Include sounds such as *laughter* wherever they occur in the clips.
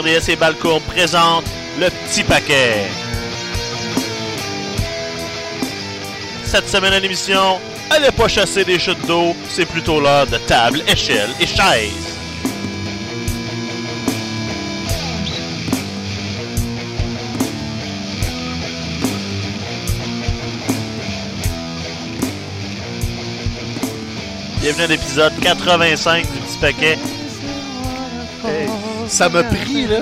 RDS et Balcourt présentent le petit paquet. Cette semaine à l'émission, allez pas chasser des chutes d'eau, c'est plutôt l'heure de table, échelle et chaise. Bienvenue à l'épisode 85 du petit paquet. Ça m'a pris, là,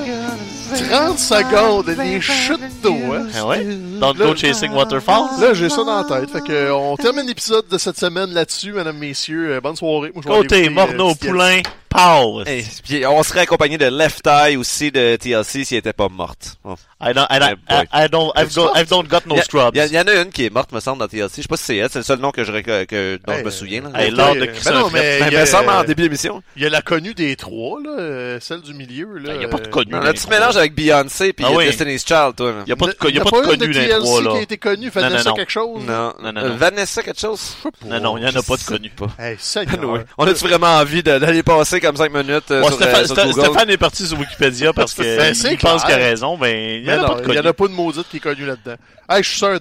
30 secondes, des chutes d'eau, hein. Ah ouais? Don't go chasing waterfalls? Là, j'ai ça dans la tête. Fait que, euh, on termine l'épisode de cette semaine là-dessus, mesdames, messieurs. Euh, bonne soirée. Moi, Côté euh, Morneau, Petit Poulain, Pow. Hey, puis on serait accompagné de Left Eye aussi de TLC s'il était pas morte. Bon. I don't, I don't, I, I don't, I've, go, I've don't got no Il y, a- scrubs. il y y en a une qui est morte, me semble, dans TLC. Je sais pas si c'est elle, c'est le seul nom que je, que, dont Hey, je me souviens. Là. Hey, euh, l'art de euh, ben non, fret. mais il y me a, semble en euh, début d'émission. il y a la connue des trois, là, euh, celle du milieu, là. Il y a pas de euh, connue. Les tu mélanges avec Beyoncé puis Ah oui. Destiny's Child, toi. Là. Il y a pas de, Il y a pas de une connu dans les trois, là. qui a été connue, Non, non, Vanessa non. quelque chose? Non, Non, non, Euh. Vanessa quelque chose? Non, non, il y en a pas de connu. Hey, Seigneur. Ouais. On a-tu vraiment envie d'aller passer comme 5 minutes euh, Bon, sur, Stéphane, euh, sur Sté- Google? Stéphane est parti sur Wikipédia parce *laughs* que Ben, c'est il pense qu'il a raison, mais il y Mais en a pas de en a pas maudite qui est connue là-dedans. Hey, je suis sûr *laughs* *laughs* là.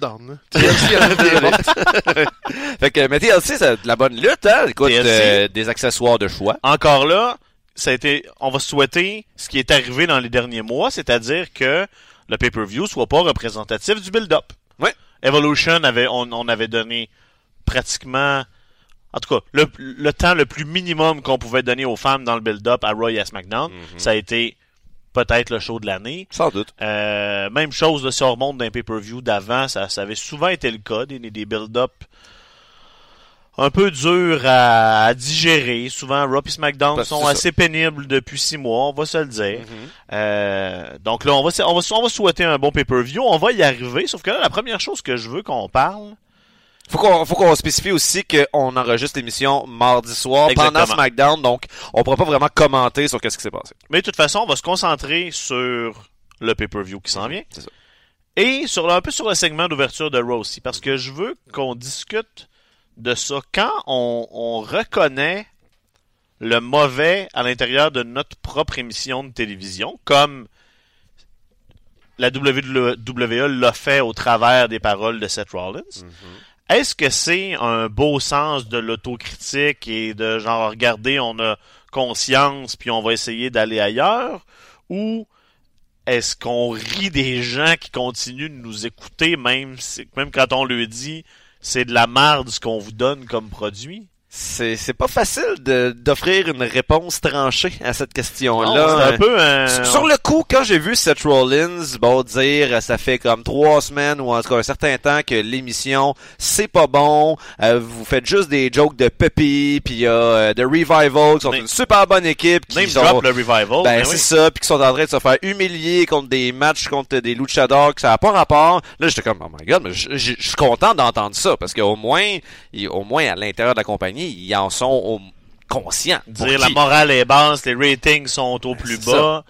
TLC, morte. Fait que, mais TLC, c'est de la bonne lutte, hein? Écoute, euh, des accessoires de choix. Encore là, ça a été, on va souhaiter ce qui est arrivé dans les derniers mois, c'est-à-dire que le pay-per-view soit pas représentatif du build-up. Ouais. Evolution avait, on, on avait donné pratiquement, en tout cas, le, le temps le plus minimum qu'on pouvait donner aux femmes dans le build-up à Roy et à SmackDown. Ça a été peut-être le show de l'année. Sans doute. Euh, même chose, là, si on remonte d'un pay-per-view d'avant, ça, ça avait souvent été le cas, des, des build-up un peu durs à, à digérer. Souvent, Raw et SmackDown sont assez pénibles depuis six mois, on va se le dire. Mhm. Euh, donc là, on va, on, va, on va souhaiter un bon pay-per-view. On va y arriver, sauf que là, la première chose que je veux qu'on parle, Faut qu'on, faut qu'on spécifie aussi qu'on enregistre l'émission mardi soir pendant. SmackDown, donc on pourra pas vraiment commenter sur qu'est-ce qui s'est passé. mais de toute façon, on va se concentrer sur le pay-per-view qui s'en vient. C'est ça. Et sur un peu sur le segment d'ouverture de Raw aussi, parce que je veux qu'on discute de ça quand on, on reconnaît le mauvais à l'intérieur de notre propre émission de télévision, comme la WWE l'a fait au travers des paroles de Seth Rollins. Est-ce que c'est un beau sens de l'autocritique et de genre regarder, on a conscience puis on va essayer d'aller ailleurs? Ou est-ce qu'on rit des gens qui continuent de nous écouter même quand on leur dit c'est de la merde ce qu'on vous donne comme produit? C'est, c'est pas facile de, d'offrir une réponse tranchée à cette question-là. c'est un. Sur- le coup, quand j'ai vu Seth Rollins, bon, dire, euh, ça fait comme trois semaines ou en tout cas un certain temps que l'émission, c'est pas bon, euh, vous faites juste des jokes de Peppy, puis il y a euh, The Revival, qui sont Name- une super bonne équipe, qui Name sont, drop le revival. ben, mais c'est oui. ça, puis qui sont en train de se faire humilier contre des matchs contre des luchadors, que ça a pas rapport. Là, j'étais comme, oh my god, mais je suis content d'entendre ça, parce qu'au moins, au moins à l'intérieur de la compagnie, ils en sont au- conscients. Dire la morale est basse, les ratings sont au plus bas.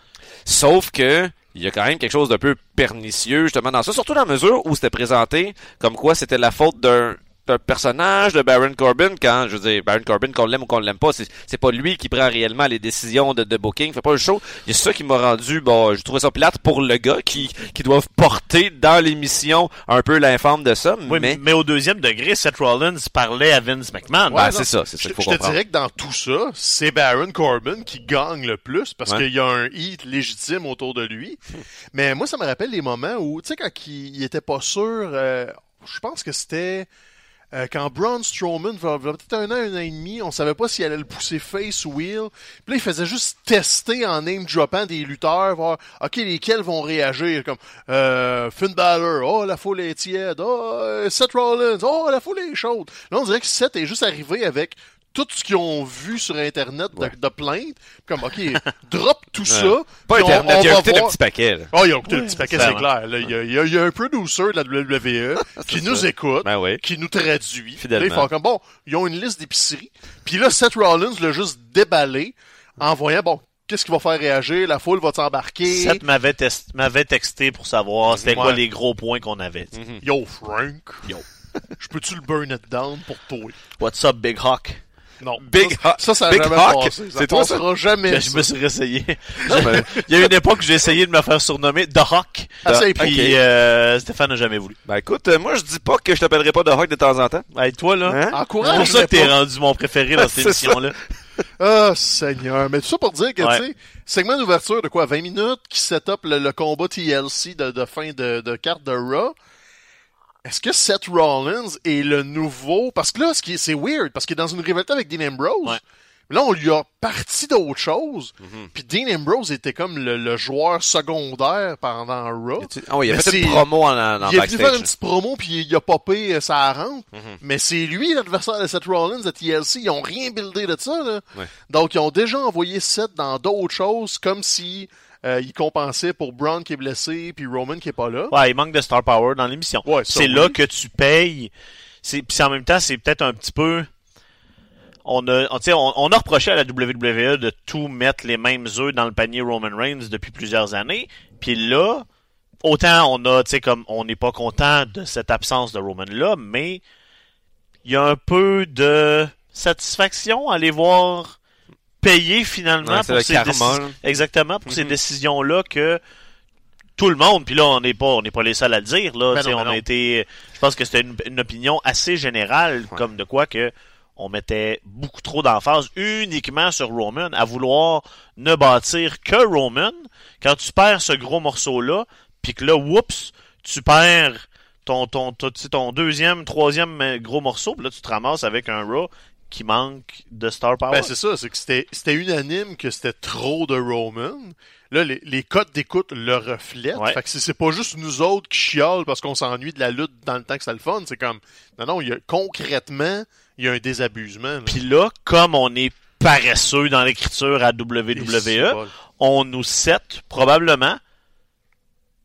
Sauf que il y a quand même quelque chose d'un peu pernicieux justement dans ça, surtout dans la mesure où c'était présenté comme quoi c'était la faute d'un personnage de Baron Corbin quand je veux dire Baron Corbin qu'on l'aime ou qu'on l'aime pas c'est c'est pas lui qui prend réellement les décisions de, de booking fait pas le show il y a ça qui m'a rendu bon je trouvais ça plate pour le gars qui qui doivent porter dans l'émission un peu l'informe de ça Oui, mais mais... au deuxième degré, Seth Rollins parlait à Vince McMahon. ben, non. c'est ça c'est ça qu'il faut je te comprendre dirais que dans tout ça, c'est Baron Corbin qui gagne le plus parce Ouais. qu'il y a un hit légitime autour de lui. *laughs* Mais moi, ça me rappelle les moments où, tu sais, quand il, il était pas sûr, euh, je pense que c'était euh, quand Braun Strowman, peut-être un an, un an et demi, on savait pas s'il allait le pousser face ou heel. Puis là, il faisait juste tester en name droppant des lutteurs, voir, ok, lesquels vont réagir, comme euh, Finn Balor, oh, la foule est tiède, oh, euh, Seth Rollins, oh, la foule est chaude. Là, on dirait que Seth est juste arrivé avec tout ce qu'ils ont vu sur Internet de, Ouais. de plaintes, comme, ok, *laughs* drop tout ça. pas puis on- Internet on il y a écouté le voir- petit paquet là. Oh, ils ont écouté le petit paquet, c'est clair. là. Il y, a, il y a- il y a un producer de la WWE *laughs* qui nous écoute, ben oui qui nous traduit. Fidèlement. Là, ils font comme, bon, ils ont une liste d'épiceries. Puis là, Seth Rollins l'a juste déballé en voyant, bon, qu'est-ce qui va faire réagir? La foule va s'embarquer? Seth m'avait texté pour savoir c'était quoi les gros points qu'on avait. Yo, Frank. Yo. *laughs* Je peux-tu le burn it down pour toi? What's up, Big Hawk? Non. *laughs* Big Hawk. ça, ça a Big jamais Hawk. C'est toi, ça? jamais. Ben, je me suis réessayé. *laughs* Il y a une époque où j'ai essayé de me faire surnommer The Hawk. Ah, ça, et Puis euh, Stéphane n'a jamais voulu. Ben écoute, euh, moi je dis pas que je t'appellerai pas de Hawk de temps en temps. Hey, toi, là, Hein? c'est encourage pour ça que t'es rendu mon préféré dans *laughs* cette C'est émission-là. Ah, Seigneur. Mais tout ça pour dire que, Ouais. tu sais, segment d'ouverture de quoi, 20 minutes, qui set up le, le combat TLC de, de fin de, de carte de Raw. Est-ce que Seth Rollins est le nouveau... Parce que là, c'est weird, parce qu'il est dans une rivalité avec Dean Ambrose. Ouais. Là, on lui a parti d'autre chose. Mhm. Puis Dean Ambrose était comme le, le joueur secondaire pendant Raw. Ah il a Mais fait une promo en, il faire backstage. une petite promo puis il a popé euh, sa rampe. Mhm. Mais c'est lui l'adversaire de Seth Rollins à TLC. Ils ont rien buildé de ça. Là. Ouais. Donc ils ont déjà envoyé Seth dans d'autres choses comme si euh, ils compensaient pour Braun qui est blessé puis Roman qui est pas là. Ouais, il manque de star power dans l'émission. Ouais, c'est oui. là que tu payes. C'est puis en même temps, c'est peut-être un petit peu on a on, a reproché à la WWE de tout mettre les mêmes œufs dans le panier Roman Reigns depuis plusieurs années. Puis là, autant on a tu sais comme on n'est pas content de cette absence de Roman là, mais il y a un peu de satisfaction à les voir payer finalement Ouais, pour ces décisions- exactement pour ces Mhm. décisions là que tout le monde, puis là on n'est pas on n'est pas les seuls à le dire là, Ben on ben a été je pense que c'était une, une opinion assez générale Ouais. comme de quoi que on mettait beaucoup trop d'emphase uniquement sur Roman à vouloir ne bâtir que Roman quand tu perds ce gros morceau là puis que là whoops tu perds ton ton ton, tu sais, ton deuxième troisième euh, gros morceau puis là tu te ramasses avec un Raw qui manque de star power Ben c'est ça, c'est que c'était c'était unanime que c'était trop de Roman. Là, les, les codes d'écoute le reflètent. Ouais. Fait que c'est pas juste nous autres qui chiolent parce qu'on s'ennuie de la lutte dans le temps que c'était le fun. C'est comme, non, non, il y a, concrètement, il y a un désabusement. puis là comme on est paresseux dans l'écriture à WWE on nous set probablement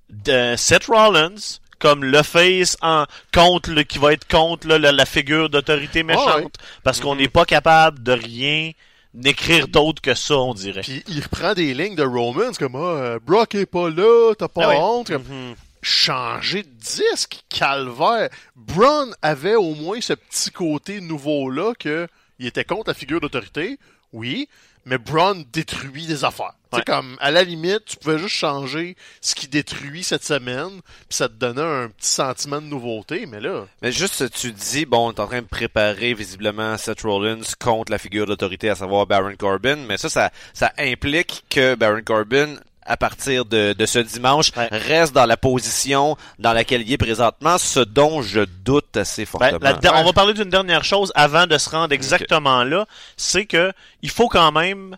de Seth Rollins comme le face en contre le, qui va être contre là, la, la figure d'autorité méchante ouais. parce qu'on Mhm. n'est pas capable de rien d'écrire d'autre que ça on dirait Puis il reprend des lignes de Roman, comme, ah, euh, Brock est pas là, t'as pas Ah honte. Comme, Mhm. changer de disque, calvaire. Braun avait au moins ce petit côté nouveau-là que il était contre la figure d'autorité, oui, mais Braun détruit des affaires. Ouais. C'est comme, à la limite, tu pouvais juste changer ce qui détruit cette semaine, puis ça te donnait un petit sentiment de nouveauté, mais là, Mais juste, tu dis, bon, on est en train de préparer visiblement Seth Rollins contre la figure d'autorité, à savoir Baron Corbin, mais ça, ça, ça implique que Baron Corbin, à partir de, de ce dimanche, Ouais. reste dans la position dans laquelle il est présentement, ce dont je doute assez Ben, fortement. la on va parler d'une dernière chose avant de se rendre exactement là, c'est que il faut quand même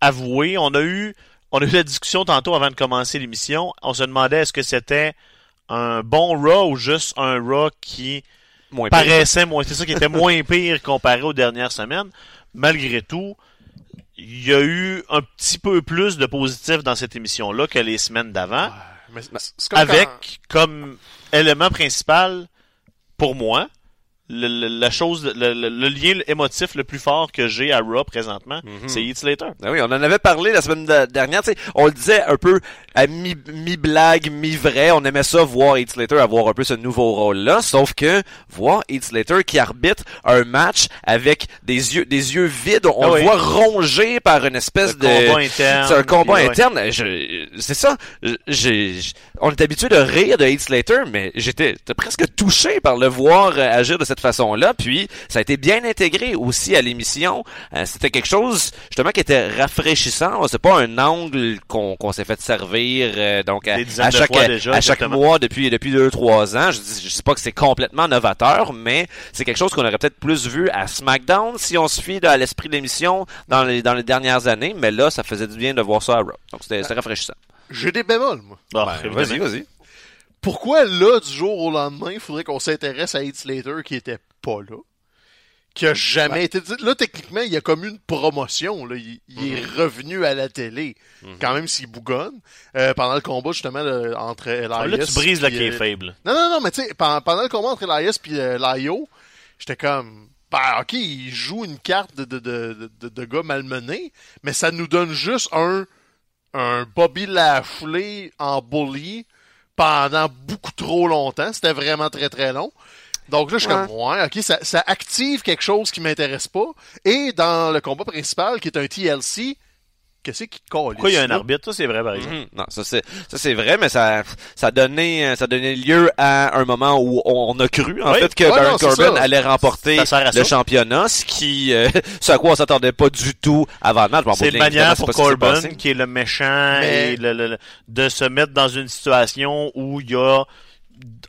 avouer, on a eu on a eu la discussion tantôt avant de commencer l'émission, on se demandait est-ce que c'était un bon Raw ou juste un Raw qui Moins pire. paraissait moins, c'est ça qui était moins pire comparé aux dernières semaines. Malgré tout, il y a eu un petit peu plus de positif dans cette émission-là que les semaines d'avant, avec quand- comme élément principal, pour moi, le, le- la chose, le, le- le lien émotif le plus fort que j'ai à Raw présentement, Mhm. c'est Heath Slater. Ben oui, on en avait parlé la semaine de- dernière. tu sais, on le disait un peu à mi- mi-blague, mi-vrai. On aimait ça voir Heath Slater avoir un peu ce nouveau rôle-là. Sauf que voir Heath Slater qui arbitre un match avec des yeux, des yeux vides, on Ah le voit rongé par une espèce de combat interne. c'est un combat interne. C'est ça. J'ai, on est habitué de rire de Heath Slater, mais j'étais j'étais presque touché par le voir euh, agir de cette façon-là. Puis ça a été bien intégré aussi à l'émission. Euh, c'était quelque chose justement qui était rafraîchissant. C'est pas un angle qu'on qu'on s'est fait servir euh, donc à, chaque fois déjà, à chaque mois depuis depuis deux trois ans. Je dis je sais pas que c'est complètement novateur, mais c'est quelque chose qu'on aurait peut-être plus vu à SmackDown si on se fie à l'esprit de l'émission dans les dans les dernières années. Mais là, ça faisait du bien de voir ça à Raw. Donc c'était c'était rafraîchissant. j'ai des bémols, moi. Ah, Ben, vas-y, vas-y. Pourquoi là, du jour au lendemain, il faudrait qu'on s'intéresse à Heath Slater qui était pas là? Qui a jamais été. Là, techniquement, il y a comme une promotion. Là. Il, il est revenu à la télé. Quand même s'il bougonne. Euh, pendant le combat, justement, là, entre Elias. Ah, là, tu brises la puis, euh, faible. Non, non, non, mais tu sais, pendant, pendant le combat entre Elias et euh, Laio, j'étais comme. Bah, ok, il joue une carte de, de, de, de, de gars malmené, mais ça nous donne juste un, un Bobby Lashley en bully pendant beaucoup trop longtemps. C'était vraiment très très long. Donc là, je suis Ouais. comme, ouais, ok, ça, ça active quelque chose qui m'intéresse pas. Et dans le combat principal, qui est un TLC, qu'est-ce qui colle Pourquoi il y a un arbitre? Ça, c'est vrai, par exemple. Mhm. Non, ça c'est ça c'est vrai, mais ça ça donnait ça donnait lieu à un moment où on a cru en Oui. fait que Ouais, Baron non, Corbin ça. allait remporter Ça sert à le ça. championnat, ce qui euh, *laughs* ce à quoi on s'attendait pas du tout avant le match. Bon, C'est une manière pour qui Corbin, qui est le méchant, Mais- et le- le- le- de se mettre dans une situation où il y a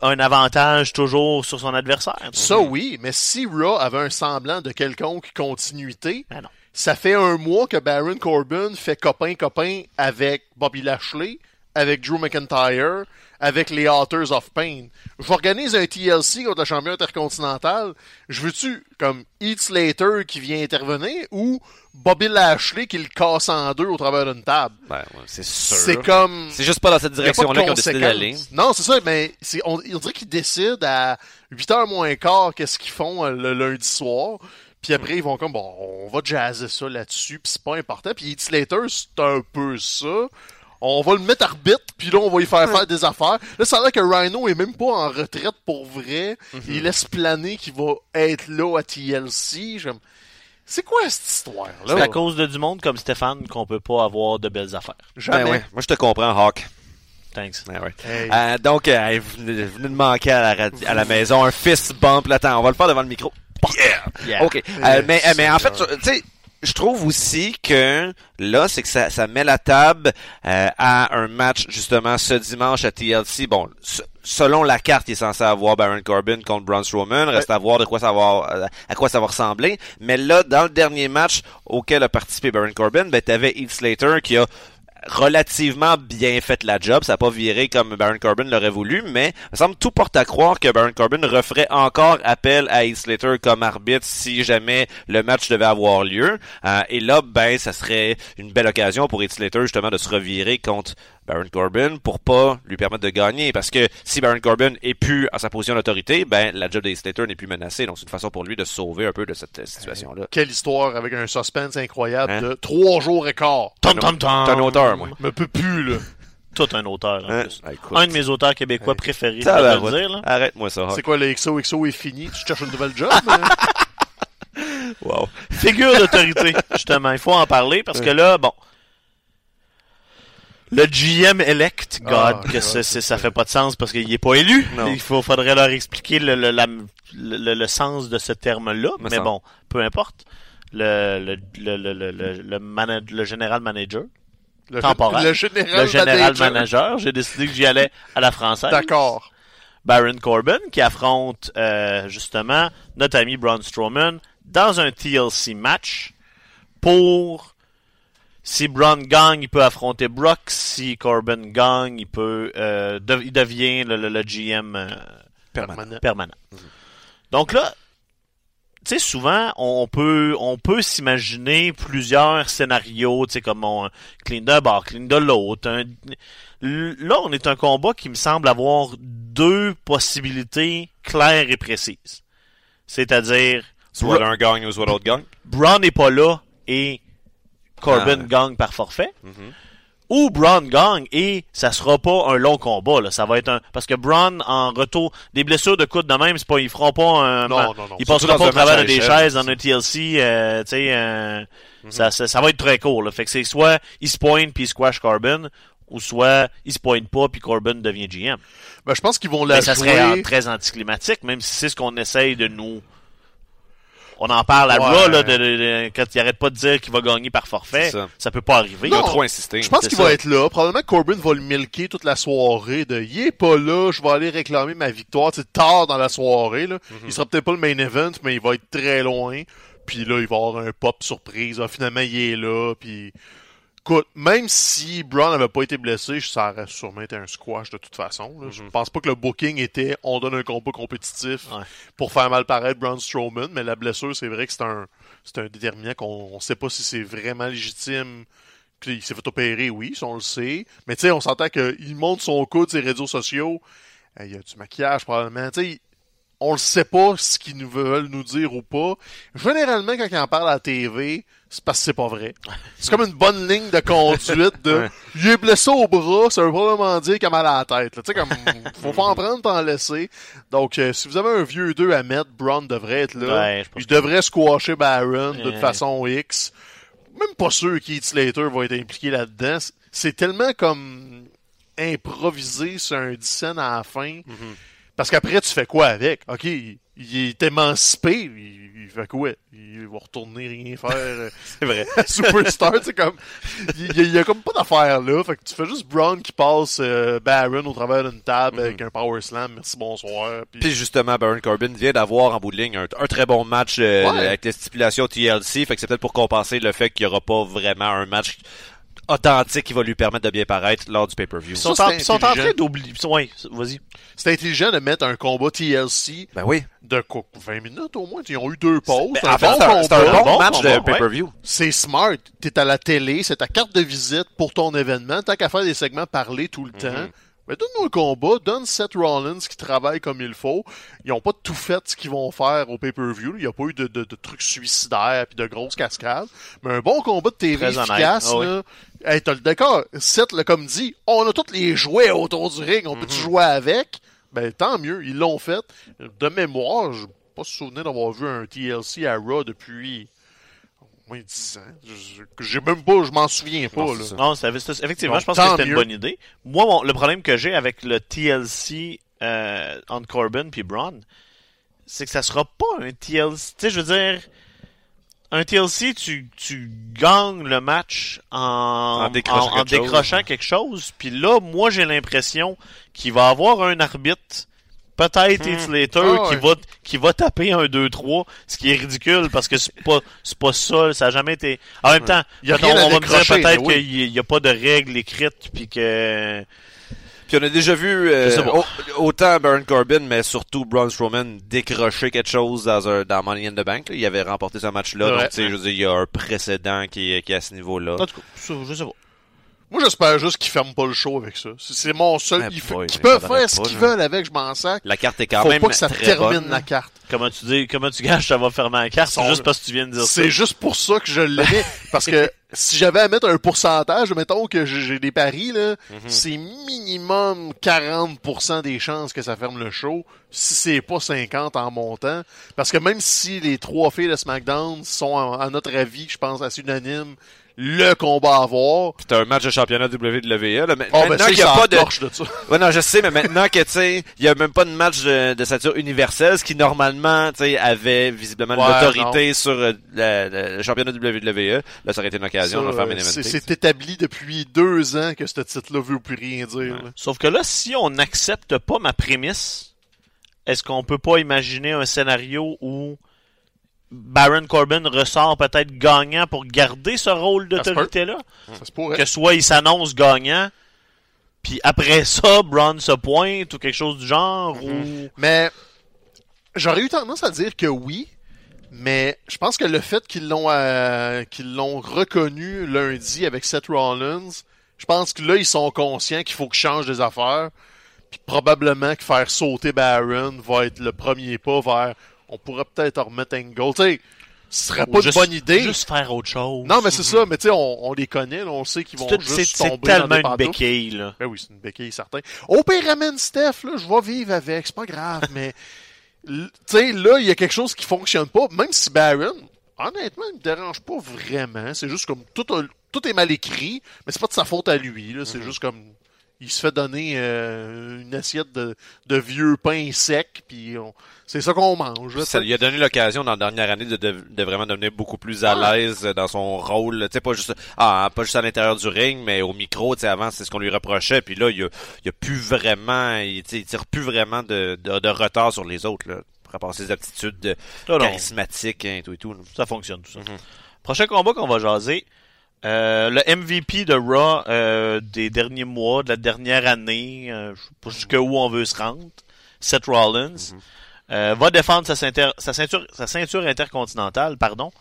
un avantage toujours sur son adversaire. Ça, oui, mais si Raw avait un semblant de quelconque continuité, Ben non. Ça fait un mois que Baron Corbin fait copain-copain avec Bobby Lashley, avec Drew McIntyre, avec les Authors of Pain. J'organise un TLC contre le champion intercontinental. Je veux-tu, comme Heath Slater qui vient intervenir, ou Bobby Lashley qui le casse en deux au travers d'une table? Ben, ouais, c'est sûr. C'est comme... C'est juste pas dans cette direction-là qu'on décidé d'aller. Non, c'est ça, mais c'est, on, on dirait qu'ils décident à 8h moins quart qu'est-ce qu'ils font euh, le lundi soir. Puis après, ils vont comme, bon, on va jazzer ça là-dessus, puis c'est pas important. Puis Heath Slater, c'est un peu ça. On va le mettre arbitre, puis là, on va y faire faire des affaires. Là, ça a l'air que Rhino est même pas en retraite pour vrai. Il laisse planer qu'il va être là à TLC. J'aime- C'est quoi cette histoire-là? C'est à cause de du monde comme Stéphane qu'on peut pas avoir de belles affaires. Jamais. Ben ouais, moi je te comprends, Hawk. Thanks. Ouais, ouais. Hey. Euh, donc, euh, venez de manquer à la, radi- à la maison un fist bump. Là, attends, on va le faire devant le micro. Yeah! Yeah. OK. Euh, mais, euh, mais en fait, tu sais, je trouve aussi que là, c'est que ça, ça met la table euh, à un match justement ce dimanche à TLC. Bon, se- selon la carte, il est censé avoir Baron Corbin contre Braun Strowman. Reste à voir de quoi ça va, euh, à quoi ça va ressembler. Mais là, dans le dernier match auquel a participé Baron Corbin, ben t'avais Heath Slater qui a relativement bien fait la job. Ça n'a pas viré comme Baron Corbin l'aurait voulu, mais il me semble tout porte à croire que Baron Corbin referait encore appel à Heath Slater comme arbitre si jamais le match devait avoir lieu. Euh, et là, ben, ça serait une belle occasion pour Heath Slater justement de se revirer contre Baron Corbin pour pas lui permettre de gagner. Parce que si Baron Corbin est plus à sa position d'autorité, ben, la job d'Heath Slater n'est plus menacée. Donc c'est une façon pour lui de se sauver un peu de cette euh, situation-là. Quelle histoire avec un suspense incroyable Hein? de trois jours et quart. Tom, tom, tom. T'es un auteur, moi. Me peut plus, là. *laughs* Tout un auteur, en Hein? plus. Ah. Un de mes auteurs québécois préférés, Ça, peux te le dire. Là. Arrête-moi ça. C'est quoi, le XOXO est fini? Tu cherches une nouvelle job? mais- *laughs* Wow. Figure d'autorité, justement. Il faut en parler parce que là, bon. Le GM elect, God, Ah, que God, c'est- c'est c'est- ça fait pas de sens parce qu'il est pas élu. Non. Il faut, faudrait leur expliquer le, le, la- le, le sens de ce terme-là. Me Mais bon, peu importe. Le, le, le, le, le, le, le, mana- le général manager, Le, Temporaire. le général, le général manager. manager, j'ai décidé que j'y allais à la française. D'accord. Baron Corbin qui affronte euh, justement notre ami Braun Strowman dans un TLC match pour si Braun gagne, il peut affronter Brock. Si Corbin gagne, il peut euh, de- il devient le, le- le GM euh, Permanent. permanent. Donc là, tu sais, souvent, on peut, on peut s'imaginer plusieurs scénarios, tu sais, comme on, clean de bord, clean de l'autre. un- Là, on est un combat qui me semble avoir deux possibilités claires et précises. C'est-à-dire, Soit l'un gagne ou soit l'autre gagne. Braun n'est pas là et Corbin Ah gagne par forfait. Mhm. Ou Braun gagne et ça sera pas un long combat là, ça va être un parce que Braun en retour des blessures de coude de même, c'est pas ils feront pas un Non, non, non. ils passeront pas au travers de des chaises dans un TLC euh, tu sais euh, ça, ça, ça va être très court là. Fait que c'est soit il se pointe puis squash Corbin ou soit il se pointe pas puis Corbin devient GM. Ben, je pense qu'ils vont la Mais ça serait jouer. très anticlimatique même si c'est ce qu'on essaye de nous on en parle à Ouais. Raw, là, de, de- de- quand il arrête pas de dire qu'il va gagner par forfait, ça. ça. peut pas arriver. Ont Non. trop insisté. Je pense qu'il va être là. Probablement que Corbin va le milquer toute la soirée de il est pas là, je vais aller réclamer ma victoire. C'est tard dans la soirée. Là. Mhm. Il sera peut-être pas le main event, mais il va être très loin. Puis là, il va avoir un pop surprise. Ah, finalement, il est là. Puis écoute, même si Braun n'avait pas été blessé, ça aurait sûrement été un squash de toute façon. là. Je pense pas que le booking était on donne un combat compétitif Ouais. pour faire mal paraître Braun Strowman, mais la blessure, c'est vrai que c'est un déterminant qu'on on sait pas si c'est vraiment légitime. Puis il s'est fait opérer, oui, ça, on le sait. Mais tu sais, on s'entend qu'il monte son coude sur les réseaux sociaux. Il y a du maquillage probablement. Tu sais, on le sait pas ce qu'ils nous veulent nous dire ou pas. Généralement, quand ils en parlent à la TV, c'est parce que c'est pas vrai. C'est comme une bonne ligne de conduite de il est blessé au bras, ça veut probablement dire qu'il a mal à la tête. Tu sais, comme faut pas en prendre, t'en laisser. Donc euh, si vous avez un vieux 2 à mettre, Braun devrait être là. Ouais, il devrait squasher Baron de Ouais. toute façon X. Même pas sûr qu'Heath Slater va être impliqué là-dedans. C'est- tellement comme improvisé sur un 10 cents à la fin. Mhm. Parce qu'après, tu fais quoi avec? OK, il, il est émancipé. Il, il fait quoi? Il va retourner rien faire. euh, *laughs* C'est vrai. *laughs* Superstar, sais, comme. Il, il y a- comme pas d'affaire là. Fait que tu fais juste Braun qui passe euh, Baron au travers d'une table avec un Power Slam. Merci, bonsoir. Puis, Puis justement, Baron Corbin vient d'avoir en bout de ligne un, un très bon match euh, Ouais. avec les stipulations TLC. Fait que c'est peut-être pour compenser le fait qu'il n'y aura pas vraiment un match authentique qui va lui permettre de bien paraître lors du pay-per-view. Ils sont, en, c'est ils sont en intelligent. train d'oublier. Ouais, vas-y. c'est intelligent de mettre un combat TLC Ben oui. de quoi, 20 minutes au moins. Ils ont eu deux pauses. Ben, C'est un bon c'est un, c'est un combat. bon, bon match combat, de pay-per-view. C'est smart. T'es à la télé, c'est ta carte de visite pour ton événement. Tant qu'à faire des segments parler tout le Mhm. temps. Mais donne-nous un combat, donne Seth Rollins qui travaille comme il faut. Ils ont pas tout fait ce qu'ils vont faire au pay-per-view. Il n'y a pas eu de, de- de trucs suicidaires puis de grosses cascades. Mais un bon combat de TV Très efficace, Ah oui. Hey, t'as le décor. Seth l'a comme dit, on a tous les jouets autour du ring, on peut-tu Mhm. jouer avec? Ben, tant mieux, ils l'ont fait. De mémoire, je pas souvenir d'avoir vu un TLC à Raw depuis au moins 10 ans. J'ai même pas, je m'en souviens pas, Non, là. Non, effectivement, Donc, je pense que c'était une bonne idée. Moi, mon- le problème que j'ai avec le TLC euh, entre Corbin puis Braun, c'est que ça sera pas un TLC. Tu sais, je veux dire, un TLC, tu, tu gagnes le match en, En décrochant en- en quelque chose. quelque chose. Puis là, moi, j'ai l'impression qu'il va avoir un arbitre, peut-être Heath Slater, Ah qui, ouais. va, qui va taper un 2-3, ce qui est ridicule parce que c'est pas, c'est pas ça, ça a jamais été. En même temps, Il y a on, va me dire peut-être oui. qu'il n'y a pas de règles écrites, puis que. Puis on a déjà vu euh, autant Baron Corbin, mais surtout Braun Strowman décrocher quelque chose dans, un, dans Money in the Bank. là. Il avait remporté ce match-là. Ouais. Donc, tu sais, je veux dire, il y a un précédent qui, est- qui est à ce niveau-là. En tout cas, je sais pas. Moi, j'espère juste qu'ils ferment pas le show avec ça. C'est mon seul. Ils, boy, qu'ils mais peuvent faire ce qu'ils veulent avec, je m'en sac. La carte est quand Faut même pas que ça très termine bonne. la carte. Comment tu dis, comment tu gages, ça va fermer la carte, c'est juste parce que tu viens de dire ça. C'est juste pour ça que je l'aimais. *laughs* parce que si j'avais à mettre un pourcentage, mettons que j'ai des paris, là, Mhm. c'est minimum 40% des chances que ça ferme le show, si c'est pas 50 en montant. Parce que même si les trois filles de SmackDown sont, à, à notre avis, je pense, assez unanimes, le combat à voir, Puis t'as un match de championnat WWE. Là. Mais oh, ben, maintenant c'est qu'il y a pas de... de ça. Ouais, non, je sais, mais maintenant que, tu sais, il y a même pas de match de, de ceinture universelle, ce qui, normalement, tu sais, avait visiblement Ouais, l'autorité sur euh, la- la- le championnat WWE. Là, ça aurait été une occasion de faire euh, c'est c'est établi depuis deux ans que ce titre-là veut plus rien dire. là. Sauf que là, si on n'accepte pas ma prémisse, est-ce qu'on peut pas imaginer un scénario où Baron Corbin ressort peut-être gagnant pour garder ce rôle d'autorité-là? Ça se pourrait. Que soit il s'annonce gagnant, puis après ça, Braun se pointe ou quelque chose du genre, ou... Mais j'aurais eu tendance à dire que oui, mais je pense que le fait qu'ils l'ont euh, qu'ils l'ont reconnu lundi avec Seth Rollins, je pense que là ils sont conscients qu'il faut qu'ils changent des affaires, puis probablement que faire sauter Baron va être le premier pas vers on pourrait peut-être remettre Angle. Tu sais, ce serait pas juste- une bonne idée. Juste faire autre chose. Non, mais c'est ça, mais tu sais, on, on les connaît, là, on sait qu'ils vont C'est tout- juste c'est c'est tomber dans tellement des une béquille, là. Ben oui, c'est une béquille, certain. Au pire, ramène Steph, là, je vais vivre avec, c'est pas grave, *laughs* mais, tu sais, là, il y a quelque chose qui fonctionne pas, même si Baron, honnêtement, il me dérange pas vraiment, c'est juste comme, tout, tout est mal écrit, mais c'est pas de sa faute à lui, là, c'est Mhm. juste comme, il se fait donner euh, une assiette de, de vieux pain sec, puis on- c'est ça qu'on mange, là, Ça lui a donné l'occasion dans la dernière année de, de, de vraiment devenir beaucoup plus à Ouais. l'aise dans son rôle. Tu sais, pas juste, ah, pas juste à l'intérieur du ring, mais au micro, tu sais, avant, c'est ce qu'on lui reprochait. Puis là, il y a, il a plus vraiment, il, tu sais, il tire plus vraiment de, de, de retard sur les autres, là. Par rapport à ses aptitudes charismatiques hein, et tout et tout. là. ça fonctionne, tout ça. Mhm. Prochain combat qu'on va jaser, euh, le MVP de Raw euh, des derniers mois, de la dernière année, euh, je sais pas jusqu'où on veut se rendre, Seth Rollins, euh, va défendre sa ceinture, sa ceinture, sa ceinture intercontinentale, pardon,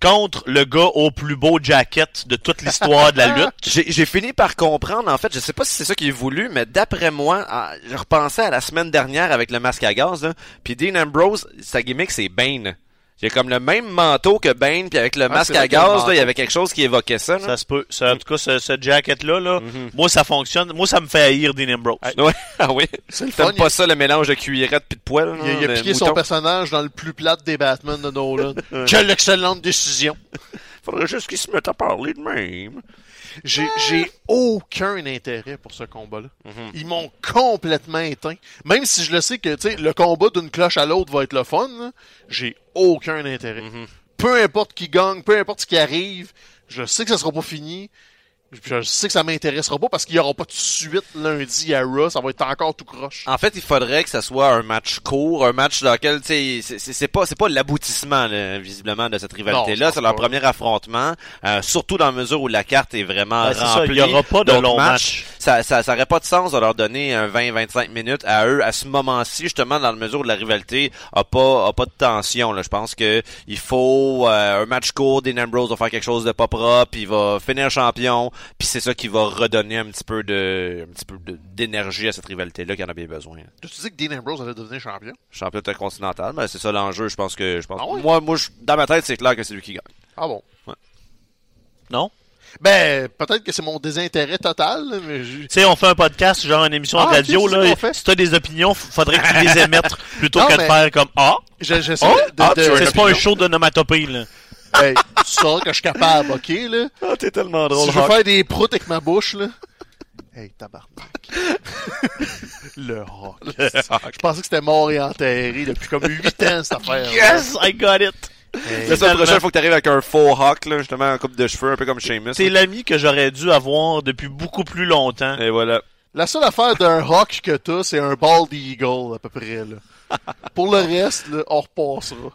contre le gars au plus beau jacket de toute l'histoire de la *laughs* lutte. J'ai fini par comprendre, en fait, je sais pas si c'est ça qui est voulu, mais d'après moi, je repensais à la semaine dernière avec le masque à gaz, là, puis Dean Ambrose, sa gimmick, c'est Bane. Il y a comme le même manteau que Bane, puis avec le Ah, masque à gaz, il y avait quelque chose qui évoquait ça. là. Ça se peut. Ça, en tout cas, ce, ce jacket-là, là, Mhm. moi, ça fonctionne. Moi, ça me fait haïr Dean Ambrose. Ouais, *laughs* ah oui. C'est Il, pas ça, le mélange de cuillerette puis de poêle? il a, il a là, piqué son personnage dans le plus plate des Batman de Nolan. *laughs* Quelle excellente décision. Faudrait juste qu'il se mette à parler de même. J'ai j'ai aucun intérêt pour ce combat-là. Mhm. Ils m'ont complètement éteint. Même si je le sais que tu sais, le combat d'une cloche à l'autre va être le fun, là, j'ai aucun intérêt. Mhm. Peu importe qui gagne, peu importe ce qui arrive, je sais que ça sera pas fini. Je sais que ça m'intéressera pas parce qu'il y aura pas de suite lundi à Raw, ça va être encore tout croche. En fait, il faudrait que ça soit un match court, un match dans lequel, tu sais, c'est- c'est c'est pas, c'est pas l'aboutissement, là, visiblement, de cette Non, rivalité-là. je C'est leur pas. premier affrontement, euh, surtout dans la mesure où la carte est vraiment Ben, ça, remplie. il y aura pas de long matchs. match. Ça, ça, ça aurait pas de sens de leur donner un 20-25 minutes à eux à ce moment-ci, justement, dans la mesure où la rivalité a pas, a pas de tension, là. Je pense que il faut euh, un match court, Dean Ambrose va faire quelque chose de pas propre, il va finir champion, puis c'est ça qui va redonner un petit peu de, un petit peu de- d'énergie à cette rivalité-là qui en a bien besoin. Tu dis que Dean Ambrose allait devenir champion? champion intercontinental, mais c'est ça l'enjeu, je pense que je pense. Ah? Moi moi je- dans ma tête, c'est clair que c'est lui qui gagne. Ah bon? Non? Ben, peut-être que c'est mon désintérêt total, là, mais je- Tu sais, on fait un podcast, genre une émission Ah, de ok, radio, là. et fait? Si t'as des opinions, faudrait que tu les émettes *laughs* plutôt Non, que de faire comme Ah! je- j'essaie Oh! de... ah, de- c'est pas un show d'onomatopée, là. Ben, tu sauras que je suis capable, ok, là? Ah, t'es tellement Si je veux faire des proutes avec ma bouche, là. Hey, tabarnak. *laughs* le rock. Je pensais que c'était mort et enterré depuis comme 8 ans, cette affaire. Yes, I got it! Hey, La semaine Finalement. prochaine, faut que t'arrives avec un faux hawk, là, justement, un coupe de cheveux, un peu comme Sheamus. C'est l'ami que j'aurais dû avoir depuis beaucoup plus longtemps. Et voilà. La seule affaire d'un rock que t'as, c'est un bald eagle, à peu près, là. Pour le reste, là, on repassera.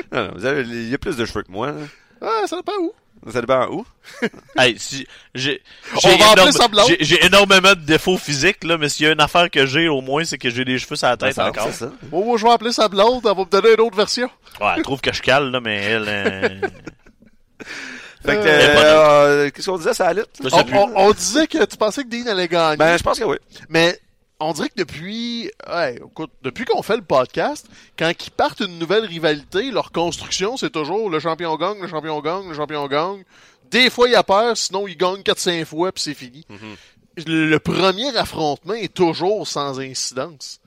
*laughs* Non, non, vous avez, il y a plus de cheveux que moi. là. Ah, ça dépend où. Ça dépend où? *laughs* Hey, si, j'ai, On j'ai va j'ai- j'ai énormément de défauts physiques, là, mais s'il y a une affaire que j'ai, au moins, c'est que j'ai des cheveux sur la tête Ça, encore. c'est ça. Bon, moi, je vais appeler sa blonde, elle va me donner une autre version. Ouais, elle trouve que je cale, là, mais elle, euh, *laughs* Fait que, Euh, euh, qu'est-ce qu'on disait, ça allait? je sais On, plus. on- on disait que tu pensais que Dean allait gagner. Ben, je pense que oui. Mais on dirait que depuis, ouais, écoute, depuis qu'on fait le podcast, quand ils partent une nouvelle rivalité, leur construction, c'est toujours le champion gagne, le champion gagne, le champion gagne. Des fois, il a peur, sinon il gagne 4-5 fois, puis c'est fini. le, le premier affrontement est toujours sans incidence.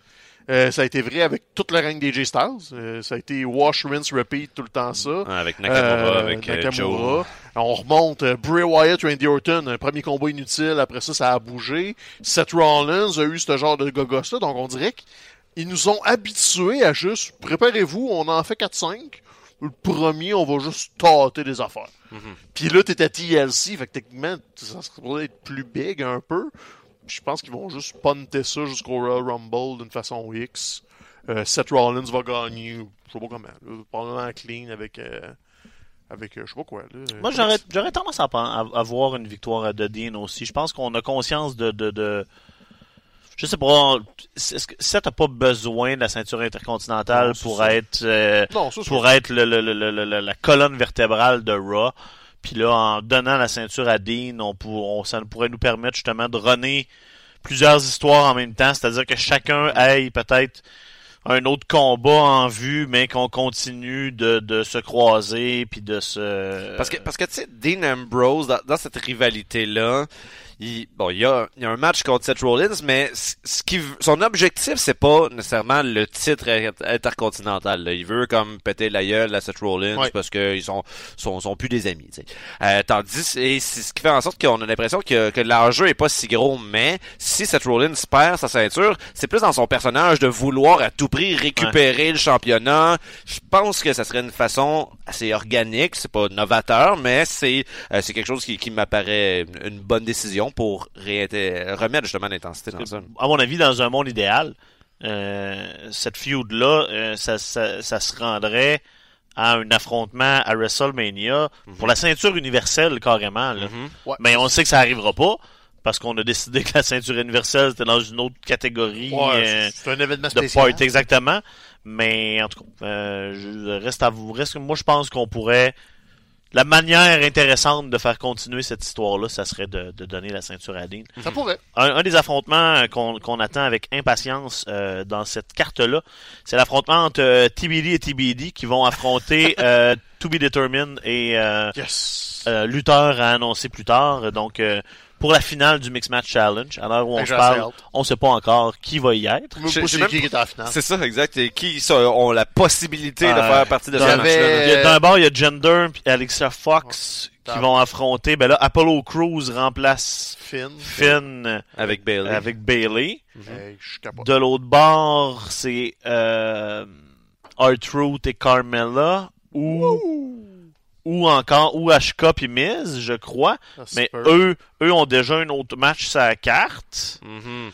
Euh, ça a été vrai avec toute la règne des J-Stars. Euh, ça a été wash, rinse, repeat tout le temps ça. Ouais, Avec Nakamura, Euh, avec euh, Joe. Nakamura. On remonte Bray Wyatt, Randy Orton, un premier combat inutile. Après ça, ça a bougé. Seth Rollins a eu ce genre de gogos là. Donc on dirait qu'ils nous ont habitués à juste préparez-vous, on en fait 4-5. Le premier, on va juste tâter des affaires. Puis là, t'es à TLC, fait que techniquement, ça serait être plus big un peu. Je pense qu'ils vont juste punter ça jusqu'au Royal Rumble d'une façon X. Euh, Seth Rollins va gagner, je sais pas comment, là, probablement clean avec, euh, avec euh, je sais pas quoi. Là, Moi, j'aurais, j'aurais tendance à, à, à voir une victoire de Dean aussi. Je pense qu'on a conscience de, de, de... Je sais pas, est-ce que Seth a pas besoin de la ceinture intercontinentale Non, pour ça. être, euh, Non, pour être le, le- le- le- le- la colonne vertébrale de Raw? Puis là, en donnant la ceinture à Dean, on, pour, ça pourrait nous permettre justement de runner plusieurs histoires en même temps. C'est-à-dire que chacun aille peut-être un autre combat en vue, mais qu'on continue de, se croiser puis de se... Parce que, parce que tu sais, Dean Ambrose, dans, dans cette rivalité-là, il, bon, il y a, il y a un match contre Seth Rollins, mais ce qui, son objectif, c'est pas nécessairement le titre inter- intercontinental. là. Il veut comme péter la gueule à Seth Rollins parce qu'ils sont, sont, sont plus des amis. Euh, tandis, et c'est ce qui fait en sorte qu'on a l'impression que, que l'enjeu est pas si gros, mais si Seth Rollins perd sa ceinture, c'est plus dans son personnage de vouloir à tout prix récupérer le championnat. Je pense que ça serait une façon assez organique, c'est pas novateur, mais c'est euh, c'est quelque chose qui, qui m'apparaît une bonne décision pour remettre justement l'intensité dans ça. à mon avis, dans un monde idéal, euh, cette feud-là, euh, ça, ça, ça se rendrait à un affrontement à WrestleMania pour la ceinture universelle carrément. Là. Mhm. Ouais. Mais on sait que ça arrivera pas parce qu'on a décidé que la ceinture universelle c'était dans une autre catégorie Ouais, euh, un événement de spécial. part exactement. Mais en tout cas, euh, je reste à vous. Reste, moi, je pense qu'on pourrait la manière intéressante de faire continuer cette histoire-là, ça serait de, de donner la ceinture à Dean. Ça pourrait. Un, un des affrontements euh, qu'on attend avec impatience euh, dans cette carte-là, c'est l'affrontement entre euh, TBD et TBD qui vont affronter *laughs* euh, To Be Determined et euh, Yes. Luther à annoncer plus tard. Donc, euh, pour la finale du Mix Match Challenge, à l'heure où on que se parle, on sait pas encore qui va y être. C'est ça, exact. Et qui ça, ont la possibilité de Euh, faire partie de ce match-là. a d'un bord, il y a Gender et Alexa Fox qui vont affronter. Ben là, Apollo Crews remplace Finn. Finn euh, Avec Bailey. avec Bailey. Suis capable. De l'autre bord, c'est euh, R-Truth et Carmella ou ou encore ou Ashka puis Miz, je crois. Se Mais eux, eux ont déjà un autre match sur la carte. Mhm.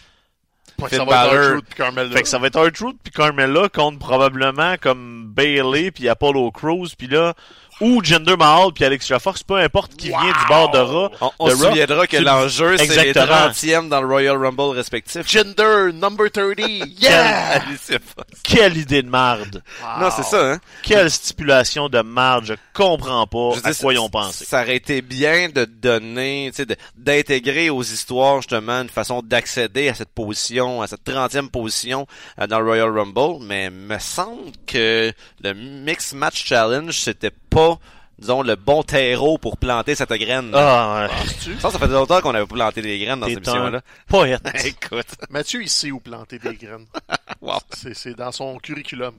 Fait que Finn ça va être Balor. Fait que ça va être R-Truth puis Carmella contre probablement comme Bailey puis Apollo Crews puis là ou Jinder Mahal puis Alexa Fox, peu importe qui vient du bord de Raw. On, on de se Raw. souviendra que l'enjeu, c'est les Exactement. 30e dans le Royal Rumble respectif. Gender number 30. *laughs* Yeah! Alicia Fox. Quelle idée de marde. Non, c'est ça, hein. Quelle stipulation de marde. Je comprends pas Je à quoi ils ça- ont pensé. Ça aurait été bien de donner, tu sais, de- d'intégrer aux histoires justement une façon d'accéder à cette position, à cette 30e position euh, dans le Royal Rumble, mais me semble que le Mix Match Challenge, c'était pas, disons, le bon terreau pour planter cette graine. Ah, ouais. Ça, ça fait longtemps qu'on avait planté des graines dans cette émission-là. poète. *laughs* Écoute, Mathieu, il sait où planter des graines. *laughs* wow. C'est c'est dans son curriculum.